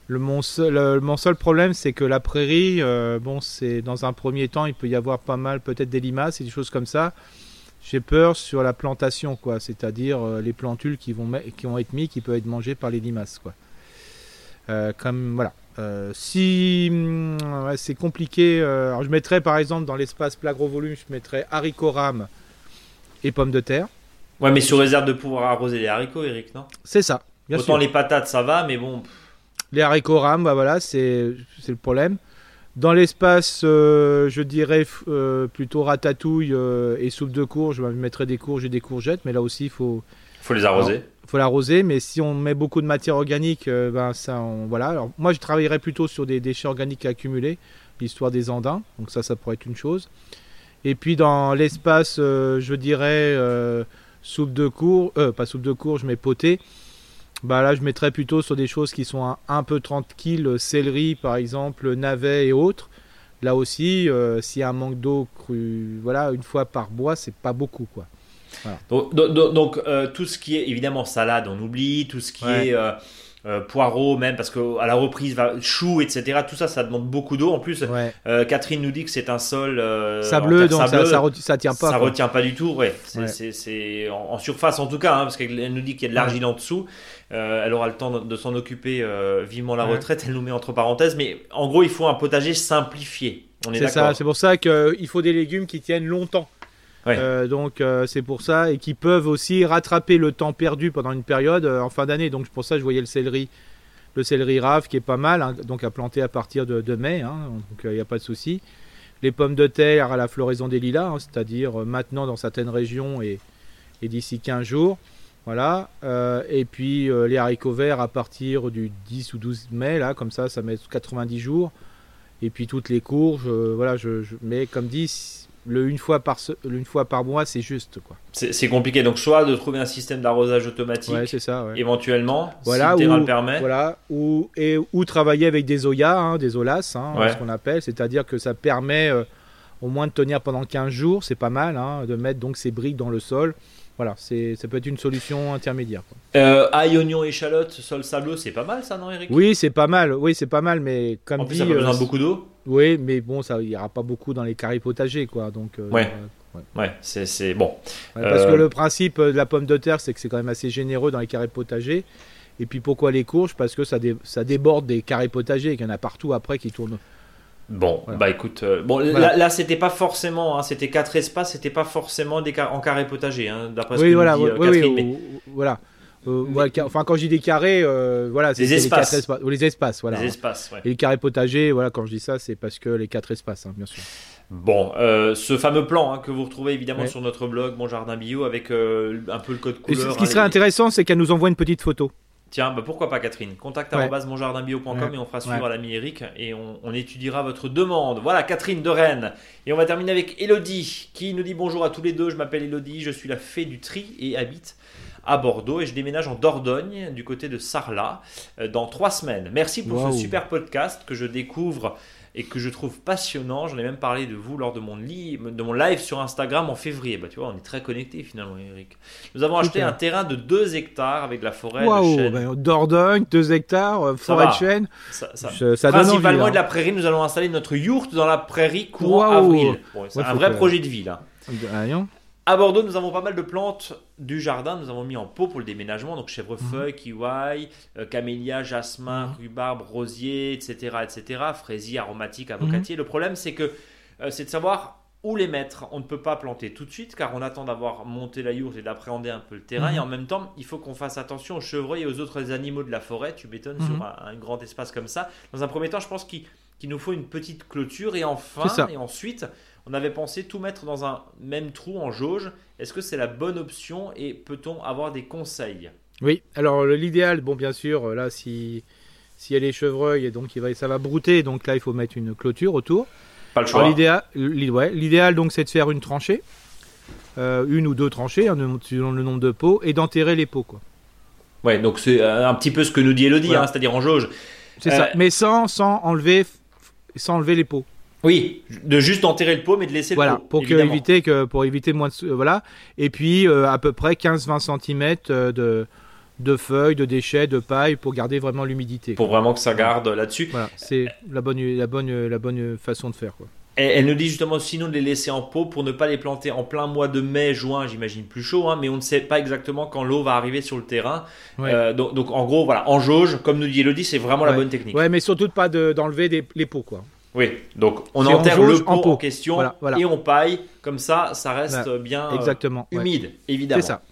Speaker 2: Le, mon, seul, le- mon seul problème, c'est que la prairie, bon, c'est dans un premier temps, il peut y avoir pas mal, peut-être des limaces et des choses comme ça. J'ai peur sur la plantation, quoi. C'est-à-dire euh, les plantules qui vont, qui vont être mis, qui peuvent être mangées par les limaces, quoi. Euh, comme voilà. Euh, si ouais, c'est compliqué, alors je mettrais par exemple dans l'espace plat gros volume, je mettrais haricots rames et pommes de terre.
Speaker 1: Ouais, mais sous réserve de pouvoir arroser les haricots, Eric, non?
Speaker 2: C'est ça. Bien
Speaker 1: Autant
Speaker 2: sûr.
Speaker 1: les patates, ça va, mais bon.
Speaker 2: Les haricots rames, bah voilà, c'est c'est le problème. Dans l'espace, euh, je dirais euh, plutôt ratatouille euh, et soupe de courge. Je mettrais des courges et des courgettes, mais là aussi, il faut.
Speaker 1: faut les arroser.
Speaker 2: Il faut l'arroser, mais si on met beaucoup de matière organique, ben ça, voilà. Alors, moi, je travaillerais plutôt sur des déchets organiques accumulés, l'histoire des andins. Donc ça, ça pourrait être une chose. Et puis dans l'espace, je dirais soupe de courge, pas soupe de courge, mais potée. Bah là, je mettrais plutôt sur des choses qui sont un, peu tranquilles, céleri par exemple, navet et autres. Là aussi, euh, s'il y a un manque d'eau crue, voilà, une fois par bois, c'est pas beaucoup quoi.
Speaker 1: Donc, euh, tout ce qui est évidemment salade, on oublie, tout ce qui est euh, euh, poireaux même parce que à la reprise va chou etc tout ça ça demande beaucoup d'eau. En plus euh, Catherine nous dit que c'est un sol euh,
Speaker 2: sableux donc ça, ça, tient pas
Speaker 1: ça retient pas du tout ouais. C'est en, surface en tout cas hein, parce qu'elle nous dit qu'il y a de l'argile en dessous. Elle aura le temps de, s'en occuper vivement la retraite elle nous met entre parenthèses. Mais en gros il faut un potager simplifié.
Speaker 2: Ça c'est pour ça qu'il faut des légumes qui tiennent longtemps euh, donc euh, c'est pour ça et qui peuvent aussi rattraper le temps perdu pendant une période euh, en fin d'année. Donc pour ça je voyais le céleri, le céleri rave qui est pas mal, hein, donc à planter à partir de, mai, hein, donc il n'y a pas de souci. Les pommes de terre à la floraison des lilas, hein, c'est-à-dire maintenant dans certaines régions et, d'ici 15 jours. Voilà. et puis les haricots verts à partir du 10 ou 12 mai, là, comme ça, ça met 90 jours. Et puis toutes les courges, voilà, je, je, mais comme dit, le une fois par, une fois par mois, c'est juste. quoi.
Speaker 1: C'est compliqué. Donc, soit de trouver un système d'arrosage automatique,
Speaker 2: ça,
Speaker 1: éventuellement,
Speaker 2: voilà,
Speaker 1: si le
Speaker 2: terrain
Speaker 1: le permet.
Speaker 2: Voilà, ou, et, ou travailler avec des Oya, hein, des Olas, hein, ce qu'on appelle, c'est-à-dire que ça permet euh, au moins de tenir pendant 15 jours, c'est pas mal, hein, de mettre donc ces briques dans le sol. Voilà, ça peut être une solution intermédiaire.
Speaker 1: Euh, ail, oignon, échalote, sol sableux, c'est pas mal ça, non, Eric?
Speaker 2: Oui, c'est pas mal. Oui, c'est pas mal, mais comme
Speaker 1: en
Speaker 2: dit,
Speaker 1: ça a besoin de euh, beaucoup d'eau.
Speaker 2: Oui, mais bon, ça, aura pas beaucoup dans les carrés potagers, quoi. Donc.
Speaker 1: Euh, ouais. ouais. c'est bon.
Speaker 2: parce que le principe de la pomme de terre, c'est que c'est quand même assez généreux dans les carrés potagers. Et puis pourquoi les courges? Parce que ça, ça déborde des carrés potagers, qu'il y en a partout après qui tournent
Speaker 1: Bon, bah écoute, euh, bon là, c'était pas forcément, hein, c'était quatre espaces, c'était pas forcément des en carré potager, hein, d'après ce que
Speaker 2: voilà,
Speaker 1: dit,
Speaker 2: euh, oui, oui, voilà. Euh, enfin, quand je dis des carrés, voilà,
Speaker 1: c'est les espaces.
Speaker 2: Les, quatre les espaces, voilà.
Speaker 1: Les espaces, ouais.
Speaker 2: Et le carré potager, voilà, quand je dis ça, c'est parce que les quatre espaces, hein, bien sûr.
Speaker 1: Bon, ce fameux plan hein, que vous retrouvez évidemment sur notre blog Mon Jardin Bio avec un peu le code couleur.
Speaker 2: ce qui serait intéressant, c'est qu'elle nous envoie une petite photo.
Speaker 1: Tiens, bah pourquoi pas Catherine? Contact ouais. monjardinbio.com et on fera suivre à l'ami Eric et on, étudiera votre demande. Voilà Catherine de Rennes. Et on va terminer avec Elodie qui nous dit bonjour à tous les deux. Je m'appelle Elodie, je suis la fée du tri et habite à Bordeaux et je déménage en Dordogne du côté de Sarlat euh, dans trois semaines. Merci pour ce super podcast que je découvre et que je trouve passionnant. J'en ai même parlé de vous lors de mon, de mon live sur Instagram en février. Bah, tu vois, on est très connectés finalement, Eric. Nous avons acheté un terrain de 2 hectares avec la forêt de chêne.
Speaker 2: Ben, Dordogne, 2 hectares, euh, forêt de chêne.
Speaker 1: Ça, ça, Principalement hein. de la prairie, nous allons installer notre yourte dans la prairie courant avril. c'est un vrai projet de vie là. À Bordeaux, nous avons pas mal de plantes du jardin. Nous avons mis en pot pour le déménagement, donc chèvrefeuille, mhm. kiwi, euh, camélia, jasmin, mhm. rhubarbe, rosier, etc., etc., fraisier, aromatique, avocatier. Mhm. Le problème, c'est que euh, c'est de savoir où les mettre. On ne peut pas planter tout de suite car on attend d'avoir monté la yourte et d'appréhender un peu le terrain. Et en même temps, il faut qu'on fasse attention aux chevreuils et aux autres animaux de la forêt. Tu m'étonnes sur un, grand espace comme ça. Dans un premier temps, je pense qu'il nous faut une petite clôture et enfin, et ensuite on avait pensé tout mettre dans un même trou en jauge. Est-ce que c'est la bonne option et peut-on avoir des conseils?
Speaker 2: Oui, alors l'idéal, bon bien sûr, euh, là si s'il y a les chevreuils et donc il va, ça va brouter, donc là il faut mettre une clôture autour.
Speaker 1: Pas le choix.
Speaker 2: L'idéal, donc c'est de faire une tranchée, euh, une ou deux tranchées hein, selon le nombre de pots et d'enterrer les pots quoi.
Speaker 1: Ouais, donc c'est euh, un petit peu ce que nous dit Elodie, hein, c'est-à-dire en jauge.
Speaker 2: C'est ça, mais sans, sans enlever sans enlever les pots.
Speaker 1: Oui, de juste enterrer le pot, mais de laisser
Speaker 2: le
Speaker 1: pot.
Speaker 2: Pour éviter que pour éviter moins de voilà. Et puis euh, à peu près 15-20 cm euh, de de feuilles, de déchets, de paille pour garder vraiment l'humidité.
Speaker 1: Pour vraiment que ça garde là-dessus.
Speaker 2: Voilà, c'est la bonne la bonne la bonne façon de faire quoi.
Speaker 1: Elle, nous dit justement sinon de les laisser en pot pour ne pas les planter en plein mois de mai, juin, j'imagine plus chaud, hein, mais on ne sait pas exactement quand l'eau va arriver sur le terrain. Euh, donc, en gros, voilà, en jauge, comme nous dit Elodie, c'est vraiment la bonne technique.
Speaker 2: Ouais, mais surtout pas d'enlever les pots quoi.
Speaker 1: Oui, donc on enterre le pot en, question et on paille, comme ça, ça reste bien euh,
Speaker 2: Exactement,
Speaker 1: humide, évidemment.
Speaker 2: C'est ça.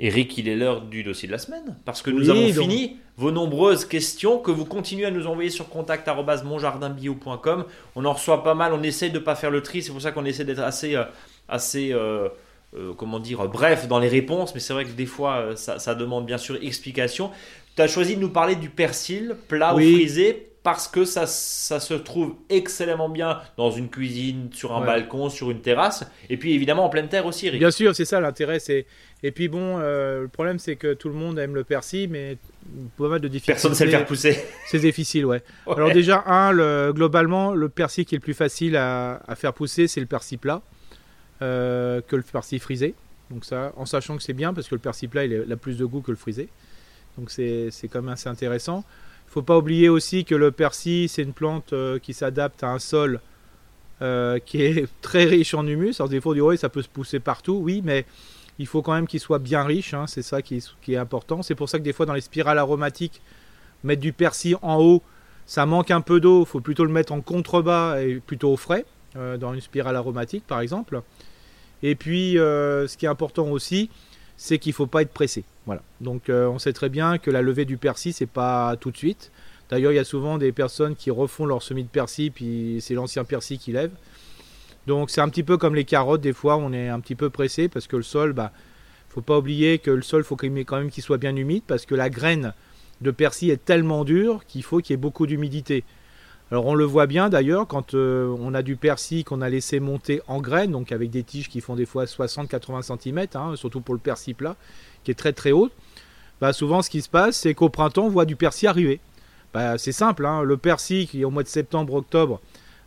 Speaker 1: Eric, il est l'heure du dossier de la semaine, parce que nous avons fini vos nombreuses questions que vous continuez à nous envoyer sur contact.monjardinbio.com. On en reçoit pas mal, on essaie de ne pas faire le tri, c'est pour ça qu'on essaie d'être assez, euh, assez euh, euh, comment dire, bref dans les réponses, mais c'est vrai que des fois, ça, demande bien sûr explication. Tu as choisi de nous parler du persil, plat ou frisé, parce que ça, ça se trouve excellemment bien dans une cuisine, sur un balcon, sur une terrasse, et puis évidemment en pleine terre aussi.
Speaker 2: Bien sûr, c'est ça l'intérêt. C'est et puis bon, euh, le problème c'est que tout le monde aime le persil, mais pas mal de difficultés.
Speaker 1: Personne ne sait le faire pousser.
Speaker 2: C'est difficile, ouais. Alors déjà un, le, globalement, le persil qui est le plus facile à, faire pousser, c'est le persil plat euh, que le persil frisé. Donc ça, en sachant que c'est bien parce que le persil plat il a plus de goût que le frisé. Donc c'est quand même assez intéressant faut pas oublier aussi que le persil, c'est une plante euh, qui s'adapte à un sol euh, qui est très riche en humus. Alors des fois, on dit ça peut se pousser partout, oui, mais il faut quand même qu'il soit bien riche. Hein, c'est ça qui est, important. C'est pour ça que des fois, dans les spirales aromatiques, mettre du persil en haut, ça manque un peu d'eau. Il faut plutôt le mettre en contrebas et plutôt au frais, euh, dans une spirale aromatique, par exemple. Et puis, ce qui est important aussi, c'est qu'il ne faut pas être pressé. Voilà. Donc euh, on sait très bien que la levée du persil, c'est pas tout de suite. D'ailleurs, il y a souvent des personnes qui refont leur semis de persil, puis c'est l'ancien persil qui lève. Donc c'est un petit peu comme les carottes, des fois on est un petit peu pressé parce que le sol, bah, faut pas oublier que le sol, faut quand même qu'il soit bien humide parce que la graine de persil est tellement dure qu'il faut qu'il y ait beaucoup d'humidité. Alors on le voit bien d'ailleurs quand euh, on a du persil qu'on a laissé monter en graines, donc avec des tiges qui font des fois 60-80 cm, hein, surtout pour le persil plat, qui est très très haut. Bah, souvent ce qui se passe c'est qu'au printemps on voit du persil arriver. Bah, c'est simple, hein, le persil qui au mois de septembre-octobre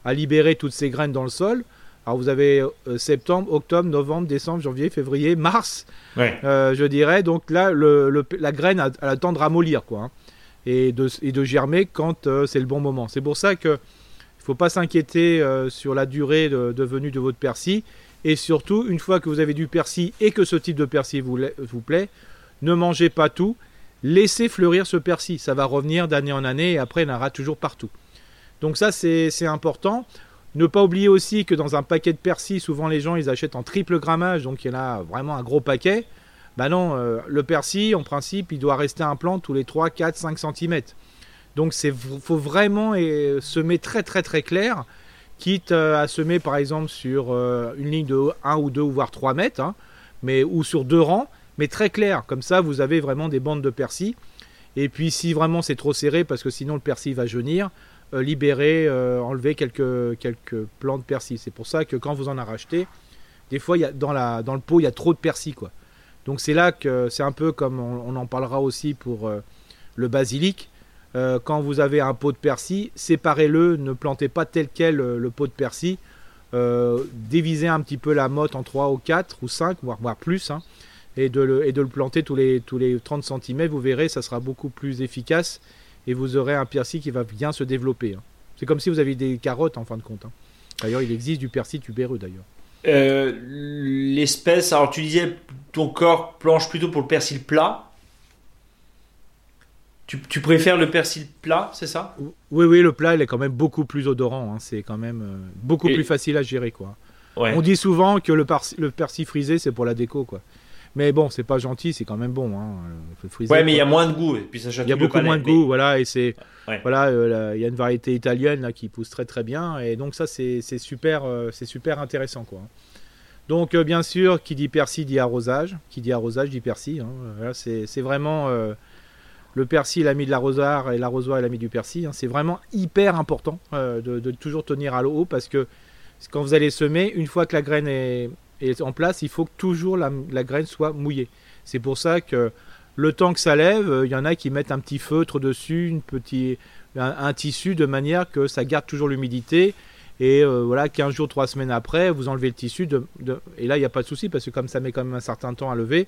Speaker 2: a libéré toutes ses graines dans le sol. Alors vous avez euh, septembre, octobre, novembre, décembre, janvier, février, mars, euh, je dirais. Donc là, la graine a, a le temps de ramollir. Quoi, hein et de, germer quand euh, c'est le bon moment. C'est pour ça qu'il ne faut pas s'inquiéter euh, sur la durée de, venue de votre persil. Et surtout, une fois que vous avez du persil et que ce type de persil vous, vous plaît, ne mangez pas tout. Laissez fleurir ce persil. Ça va revenir d'année en année et après, il y en aura toujours partout. Donc ça, c'est important. Ne pas oublier aussi que dans un paquet de persil, souvent les gens, ils achètent en triple grammage. Donc il y en a vraiment un gros paquet. Ben non, euh, le persil, en principe, il doit rester un plant tous les 3, 4, 5 cm. Donc il faut vraiment semer très très très clair, quitte euh, à semer par exemple sur euh, une ligne de 1 ou 2 ou voire 3 mètres, hein, mais, ou sur deux rangs, mais très clair. Comme ça, vous avez vraiment des bandes de persil. Et puis si vraiment c'est trop serré, parce que sinon le persil va jaunir, libérer, enlever quelques, quelques plants de persil. C'est pour ça que quand vous en rachetez, des fois dans, la, dans le pot, il y a trop de persil. quoi. Donc c'est là que c'est un peu comme on, en parlera aussi pour euh, le basilic. Euh, quand vous avez un pot de persil, séparez-le, ne plantez pas tel quel euh, le pot de persil. divisez un petit peu la motte en 3 ou 4 ou 5, voire, plus, hein, et, de le, et, de le, planter tous les, tous les 30 cm. Vous verrez, ça sera beaucoup plus efficace et vous aurez un persil qui va bien se développer. Hein. C'est comme si vous aviez des carottes en fin de compte. Hein. D'ailleurs, il existe du persil tubéreux d'ailleurs.
Speaker 1: Euh, l'espèce, alors tu disais ton corps planche plutôt pour le persil plat. Tu, préfères le persil plat, c'est ça?
Speaker 2: Oui, oui, le plat, il est quand même beaucoup plus odorant. Hein. C'est quand même euh, beaucoup plus facile à gérer, quoi. On dit souvent que le, le persil frisé, c'est pour la déco, quoi. Mais bon, c'est pas gentil, c'est quand même bon. Hein,
Speaker 1: ouais, mais il y a moins de goût. Et puis
Speaker 2: ça il y a beaucoup moins de goût, voilà. Et c'est voilà, euh, il y a une variété italienne là qui pousse très très bien. Et donc ça, c'est super, c'est super intéressant, quoi. Donc euh, bien sûr, qui dit persil dit arrosage, qui dit arrosage dit persil. Hein. c'est vraiment euh, le persil l'a mis de l'arrosoir et l'arrosoir l'a mis du persil. Hein. C'est vraiment hyper important euh, de, toujours tenir à l'eau parce que quand vous allez semer, une fois que la graine est, en place, il faut que toujours la, graine soit mouillée. C'est pour ça que le temps que ça lève, il y en a qui mettent un petit feutre dessus, une petit, un tissu de manière que ça garde toujours l'humidité et euh, voilà, 15 jours, 3 semaines après, vous enlevez le tissu. De, et là, il n'y a pas de souci parce que comme ça met quand même un certain temps à lever,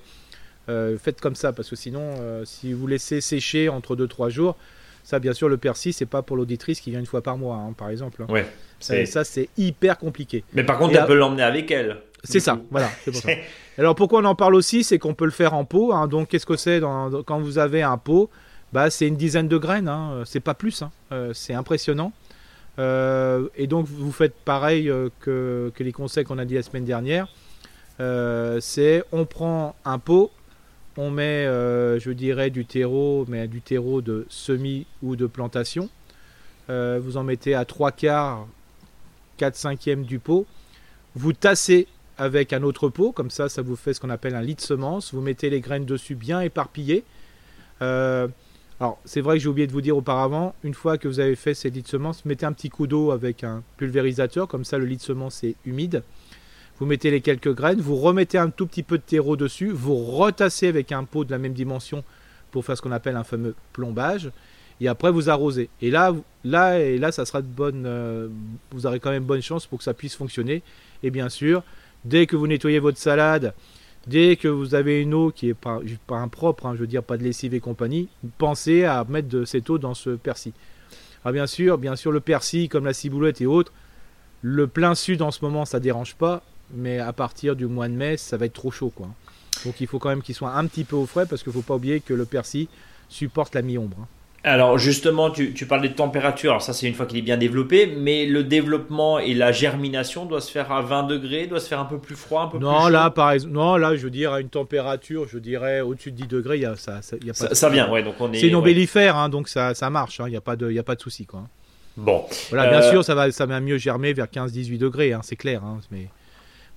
Speaker 2: euh, faites comme ça parce que sinon, euh, si vous laissez sécher entre 2-3 jours, ça, bien sûr, le persil, c'est pas pour l'auditrice qui vient une fois par mois, hein, par exemple.
Speaker 1: Ouais,
Speaker 2: ça, c'est hyper compliqué.
Speaker 1: Mais par contre, elle peut l'emmener avec elle.
Speaker 2: C'est ça, voilà. Pour ça. Alors pourquoi on en parle aussi, c'est qu'on peut le faire en pot. Hein. donc qu'est-ce que c'est quand vous avez un pot? Bah, C'est une dizaine de graines, hein. c'est pas plus. c'est impressionnant. Euh, et donc vous faites pareil euh, que, les conseils qu'on a dit la semaine dernière. Euh, c'est on prend un pot, on met, euh, je dirais, du terreau, mais du terreau de semis ou de plantation. Euh, vous en mettez à 3 quarts, 4 cinquièmes du pot. Vous tassez avec un autre pot, comme ça, ça vous fait ce qu'on appelle un lit de semence. Vous mettez les graines dessus bien éparpillées. Euh, alors, c'est vrai que j'ai oublié de vous dire auparavant, une fois que vous avez fait ces lits de semences, mettez un petit coup d'eau avec un pulvérisateur, comme ça le lit de semences est humide. Vous mettez les quelques graines, vous remettez un tout petit peu de terreau dessus, vous retassez avec un pot de la même dimension pour faire ce qu'on appelle un fameux plombage, et après vous arrosez. Et là, là, là, ça sera de bonne, euh, vous aurez quand même bonne chance pour que ça puisse fonctionner. Et bien sûr, dès que vous nettoyez votre salade, Dès que vous avez une eau qui est pas, impropre, hein, je veux dire pas de lessive et compagnie, pensez à mettre de cette eau dans ce persil. Alors bien sûr, bien sûr le persil comme la ciboulette et autres, le plein sud en ce moment ça dérange pas, mais à partir du mois de mai ça va être trop chaud quoi. Donc il faut quand même qu'il soit un petit peu au frais parce qu'il faut pas oublier que le persil supporte la mi-ombre. Hein.
Speaker 1: Alors justement, tu, tu parlais de température, alors ça c'est une fois qu'il est bien développé, mais le développement et la germination doit se faire à 20 degrés, doit se faire un peu plus froid, un peu
Speaker 2: non,
Speaker 1: plus chaud
Speaker 2: là, par exemple, non, là je veux dire à une température, je dirais au-dessus de 10 degrés, il y a, ça, ça, y a pas
Speaker 1: ça,
Speaker 2: de-
Speaker 1: ça vient, ouais, donc on est...
Speaker 2: C'est une
Speaker 1: ouais.
Speaker 2: ombellifère, hein, donc ça, ça marche, hein, il n'y a, pas de- il y a pas de souci. Quoi.
Speaker 1: Bon,
Speaker 2: Voilà, bien
Speaker 1: Euh,
Speaker 2: sûr, ça va, ça va mieux germer vers 15-18 degrés, hein, c'est clair. hein, mais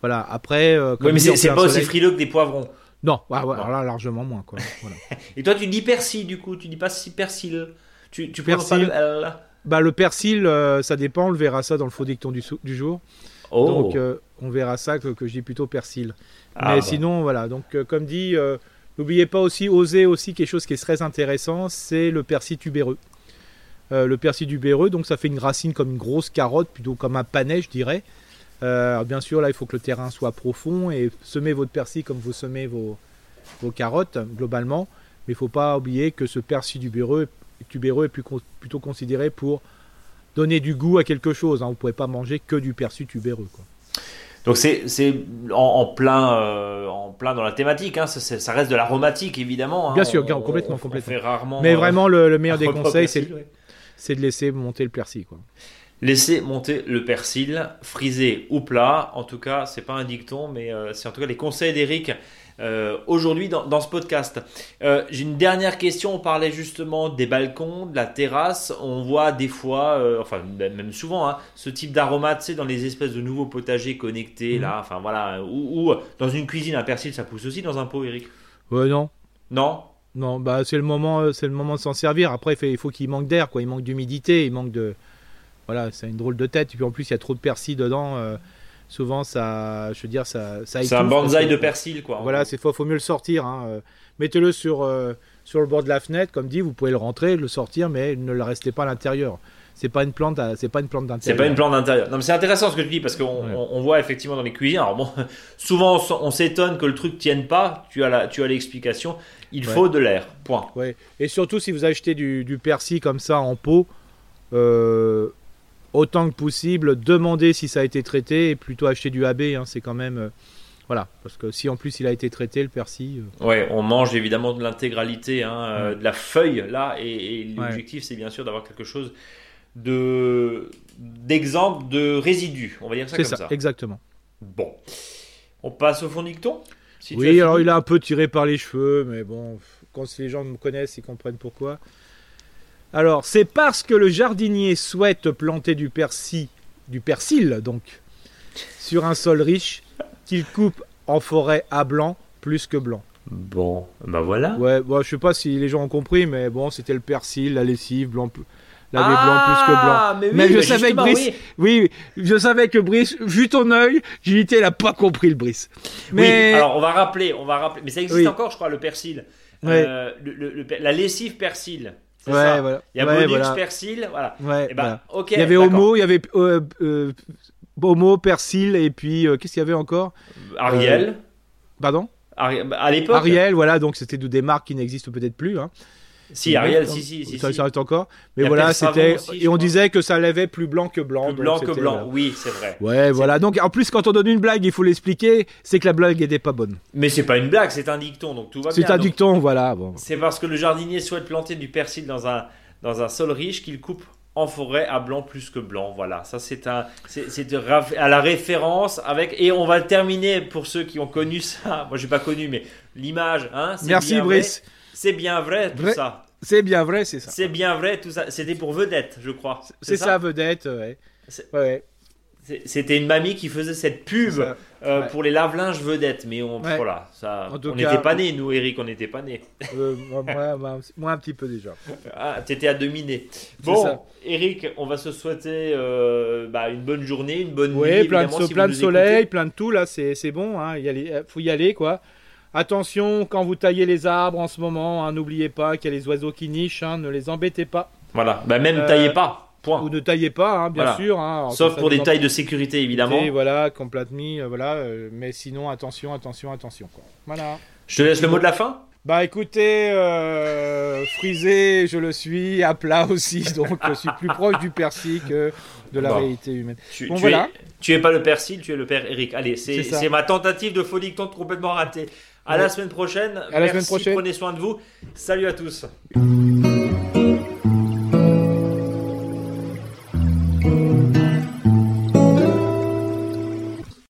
Speaker 2: voilà, après. euh, comme
Speaker 1: ouais, mais c'est pas aussi frileux que des poivrons.
Speaker 2: Non, ouais, ouais, alors là, largement moins. Quoi. Voilà.
Speaker 1: Et toi tu dis persil du coup, tu dis pas si persil. Tu, tu
Speaker 2: Persil.
Speaker 1: pas le L.
Speaker 2: bah, le persil, euh, ça dépend, on le verra ça dans le faux dicton du, du jour.
Speaker 1: Oh,
Speaker 2: Donc, euh, on verra ça que, que je dis plutôt persil.
Speaker 1: Ah,
Speaker 2: mais
Speaker 1: bon.
Speaker 2: sinon, voilà. Donc, euh, comme dit, euh, n'oubliez pas aussi, oser aussi quelque chose qui est très intéressant, c'est le persil tubéreux. Euh, le persil tubéreux, donc ça fait une racine comme une grosse carotte, plutôt comme un panais, je dirais. Euh, alors, bien sûr, là, il faut que le terrain soit profond et semez votre persil comme vous semez vos, vos carottes, globalement. Mais il ne faut pas oublier que ce persil tubéreux, tubéreux est plus plutôt considéré pour donner du goût à quelque chose. hein. Vous ne pouvez pas manger que du persil tubéreux. Quoi.
Speaker 1: Donc c'est c'est en, en plein euh, en plein dans la thématique. Hein. Ça, reste de l'aromatique évidemment. hein.
Speaker 2: Bien sûr,
Speaker 1: On-
Speaker 2: complètement,
Speaker 1: on-
Speaker 2: complètement.
Speaker 1: On fait rarement.
Speaker 2: Mais
Speaker 1: euh,
Speaker 2: vraiment, le, le meilleur des conseils, c'est de laisser monter le persil. Quoi.
Speaker 1: Laissez monter le persil, frisé ou plat. En tout cas, c'est pas un dicton, mais euh, c'est en tout cas les conseils d'Eric euh, aujourd'hui dans, dans ce podcast. Euh, J'ai une dernière question. On parlait justement des balcons, de la terrasse. On voit des fois, euh, enfin même souvent, hein, ce type d'aromates, tu sais, dans les espèces de nouveaux potagers connectés
Speaker 2: Mhm.
Speaker 1: là. Enfin voilà, ou, ou dans une cuisine, un persil, ça pousse aussi dans un pot, Eric.
Speaker 2: Ouais, non.
Speaker 1: Non?
Speaker 2: Non, bah c'est le moment, c'est le moment de s'en servir. Après, il faut qu'il manque d'air, quoi. Il manque d'humidité, il manque de, voilà, c'est une drôle de tête. Et puis en plus, il y a trop de persil dedans. euh, souvent, ça, je veux dire, ça, ça
Speaker 1: C'est un bonsaï de persil, quoi.
Speaker 2: Voilà, c'est faut, faut mieux le sortir. hein, euh. Mettez-le sur euh, sur le bord de la fenêtre, comme dit. Vous pouvez le rentrer, le sortir, mais ne le restez pas à l'intérieur. C'est pas une plante, c'est pas une plante
Speaker 1: C'est
Speaker 2: d'intérieur.
Speaker 1: pas une plante d'intérieur. Non, mais c'est intéressant ce que tu dis parce qu'on
Speaker 2: Ouais.
Speaker 1: on, on voit effectivement dans les cuisines. Alors bon, souvent on s'étonne que le truc tienne pas. Tu as la, tu as l'explication. Il
Speaker 2: Ouais.
Speaker 1: faut de l'air. Point.
Speaker 2: Ouais. Et surtout, si vous achetez du, du persil comme ça en pot, euh, autant que possible, demandez si ça a été traité et plutôt acheter du AB. hein, c'est quand même. euh, voilà. Parce que si en plus il a été traité, le persil. euh,
Speaker 1: Ouais, on mange évidemment de l'intégralité hein, euh, de la feuille là, et, et
Speaker 2: Ouais.
Speaker 1: l'objectif c'est bien sûr d'avoir quelque chose de d'exemple de résidus. On va dire ça comme
Speaker 2: ça,
Speaker 1: ça.
Speaker 2: exactement.
Speaker 1: Bon, on passe au fond dicton. Si
Speaker 2: oui, alors il a un peu tiré par les cheveux, mais bon, quand les gens me connaissent, ils comprennent pourquoi. Alors, c'est parce que le jardinier souhaite planter du persil, du persil donc, sur un sol riche, qu'il coupe en forêt à blanc plus que blanc.
Speaker 1: Bon, bah voilà.
Speaker 2: Ouais, bon, je sais pas si les gens ont compris, mais bon, c'était le persil, la lessive, blanc, plus- laver blanc
Speaker 1: Ah,
Speaker 2: plus que blanc.
Speaker 1: Mais, oui,
Speaker 2: Mais je
Speaker 1: bah
Speaker 2: savais que Brice-
Speaker 1: oui.
Speaker 2: Oui, je savais que Brice, vu ton œil, j'ai dit, il a pas compris le Brice.
Speaker 1: Oui,
Speaker 2: Mais
Speaker 1: alors on va rappeler, on va rappeler, mais ça existe
Speaker 2: Oui.
Speaker 1: encore, je crois, le persil.
Speaker 2: Ouais.
Speaker 1: Euh, le- le- le per- la lessive persil.
Speaker 2: Ouais,
Speaker 1: ça.
Speaker 2: voilà.
Speaker 1: Il y a
Speaker 2: ouais,
Speaker 1: Bonux
Speaker 2: voilà.
Speaker 1: persil, voilà.
Speaker 2: Ouais,
Speaker 1: Eh ben,
Speaker 2: voilà.
Speaker 1: ok.
Speaker 2: Il y avait. Homo, il y avait euh, euh, Homo, Persil, et puis euh, qu'est-ce qu'il y avait encore
Speaker 1: Ariel.
Speaker 2: Pardon
Speaker 1: Ari- à l'époque.
Speaker 2: Ariel, voilà, donc c'était des marques qui n'existent peut-être plus. Hein.
Speaker 1: Si, Ariel, si, si, si.
Speaker 2: ça,
Speaker 1: si.
Speaker 2: ça reste encore. Mais voilà, c'était. Et on
Speaker 1: crois.
Speaker 2: disait que ça lèvait plus blanc que blanc.
Speaker 1: Plus
Speaker 2: donc
Speaker 1: blanc que blanc, oui, c'est vrai.
Speaker 2: Ouais, voilà. Donc en plus, quand on donne une blague, il faut l'expliquer. C'est que la blague n'était pas bonne.
Speaker 1: Mais c'est pas une blague, c'est un dicton, donc tout va bien.
Speaker 2: C'est un
Speaker 1: Donc,
Speaker 2: dicton, voilà. Bon.
Speaker 1: C'est parce que le jardinier souhaite planter du persil dans un, dans un sol riche qu'il coupe en forêt à blanc plus que blanc. Voilà, ça c'est un, c'est à la référence avec et on va le terminer pour ceux qui ont connu ça. Moi j'ai pas connu, mais l'image. Hein, c'est
Speaker 2: Merci
Speaker 1: bien
Speaker 2: Brice.
Speaker 1: vrai. C'est bien vrai tout
Speaker 2: Vrai.
Speaker 1: ça.
Speaker 2: C'est bien vrai, c'est ça.
Speaker 1: C'est bien vrai tout ça. C'était pour vedette, je crois.
Speaker 2: C'est ça, vedette. Ouais.
Speaker 1: C'était une mamie qui faisait cette pub
Speaker 2: ça.
Speaker 1: euh,
Speaker 2: Ouais.
Speaker 1: pour les lave-linges vedettes, mais on,
Speaker 2: Ouais.
Speaker 1: voilà, ça, on n'était pas nés, nous, Eric, on n'était pas nés.
Speaker 2: Euh, moi, moi, un petit peu déjà.
Speaker 1: Ah, t'étais à dominer. Bon,
Speaker 2: ça.
Speaker 1: Eric, on va se souhaiter euh, bah, une bonne journée, une bonne nuit.
Speaker 2: plein de,
Speaker 1: évidemment,
Speaker 2: so-
Speaker 1: si
Speaker 2: plein de soleil,
Speaker 1: écoutez.
Speaker 2: plein de tout, là, c'est bon, hein, euh, faut y aller, quoi. Attention, quand vous taillez les arbres en ce moment, hein, n'oubliez pas qu'il y a les oiseaux qui nichent, hein, ne les embêtez pas.
Speaker 1: Voilà, bah, même
Speaker 2: Euh,
Speaker 1: taillez pas, point.
Speaker 2: Ou ne taillez pas, hein, bien
Speaker 1: Voilà.
Speaker 2: sûr.
Speaker 1: Sauf pour des tailles de sécurité, évidemment.
Speaker 2: Et voilà, complètement, euh, voilà. euh, mais sinon, attention, attention, attention, quoi. Voilà.
Speaker 1: Je te laisse le mot de la fin
Speaker 2: Bah écoutez, euh, frisé, je le suis, à plat aussi, donc je suis plus proche du persil que de la
Speaker 1: Bon.
Speaker 2: réalité humaine.
Speaker 1: tu,
Speaker 2: Bon,
Speaker 1: tu
Speaker 2: voilà.
Speaker 1: es, tu es pas le père Syl, tu es le père Eric. Allez, c'est ma tentative de folie complètement ratée. À
Speaker 2: Ouais.
Speaker 1: la semaine prochaine.
Speaker 2: À la semaine
Speaker 1: Merci,
Speaker 2: prochaine.
Speaker 1: Prenez soin de vous. Salut à tous.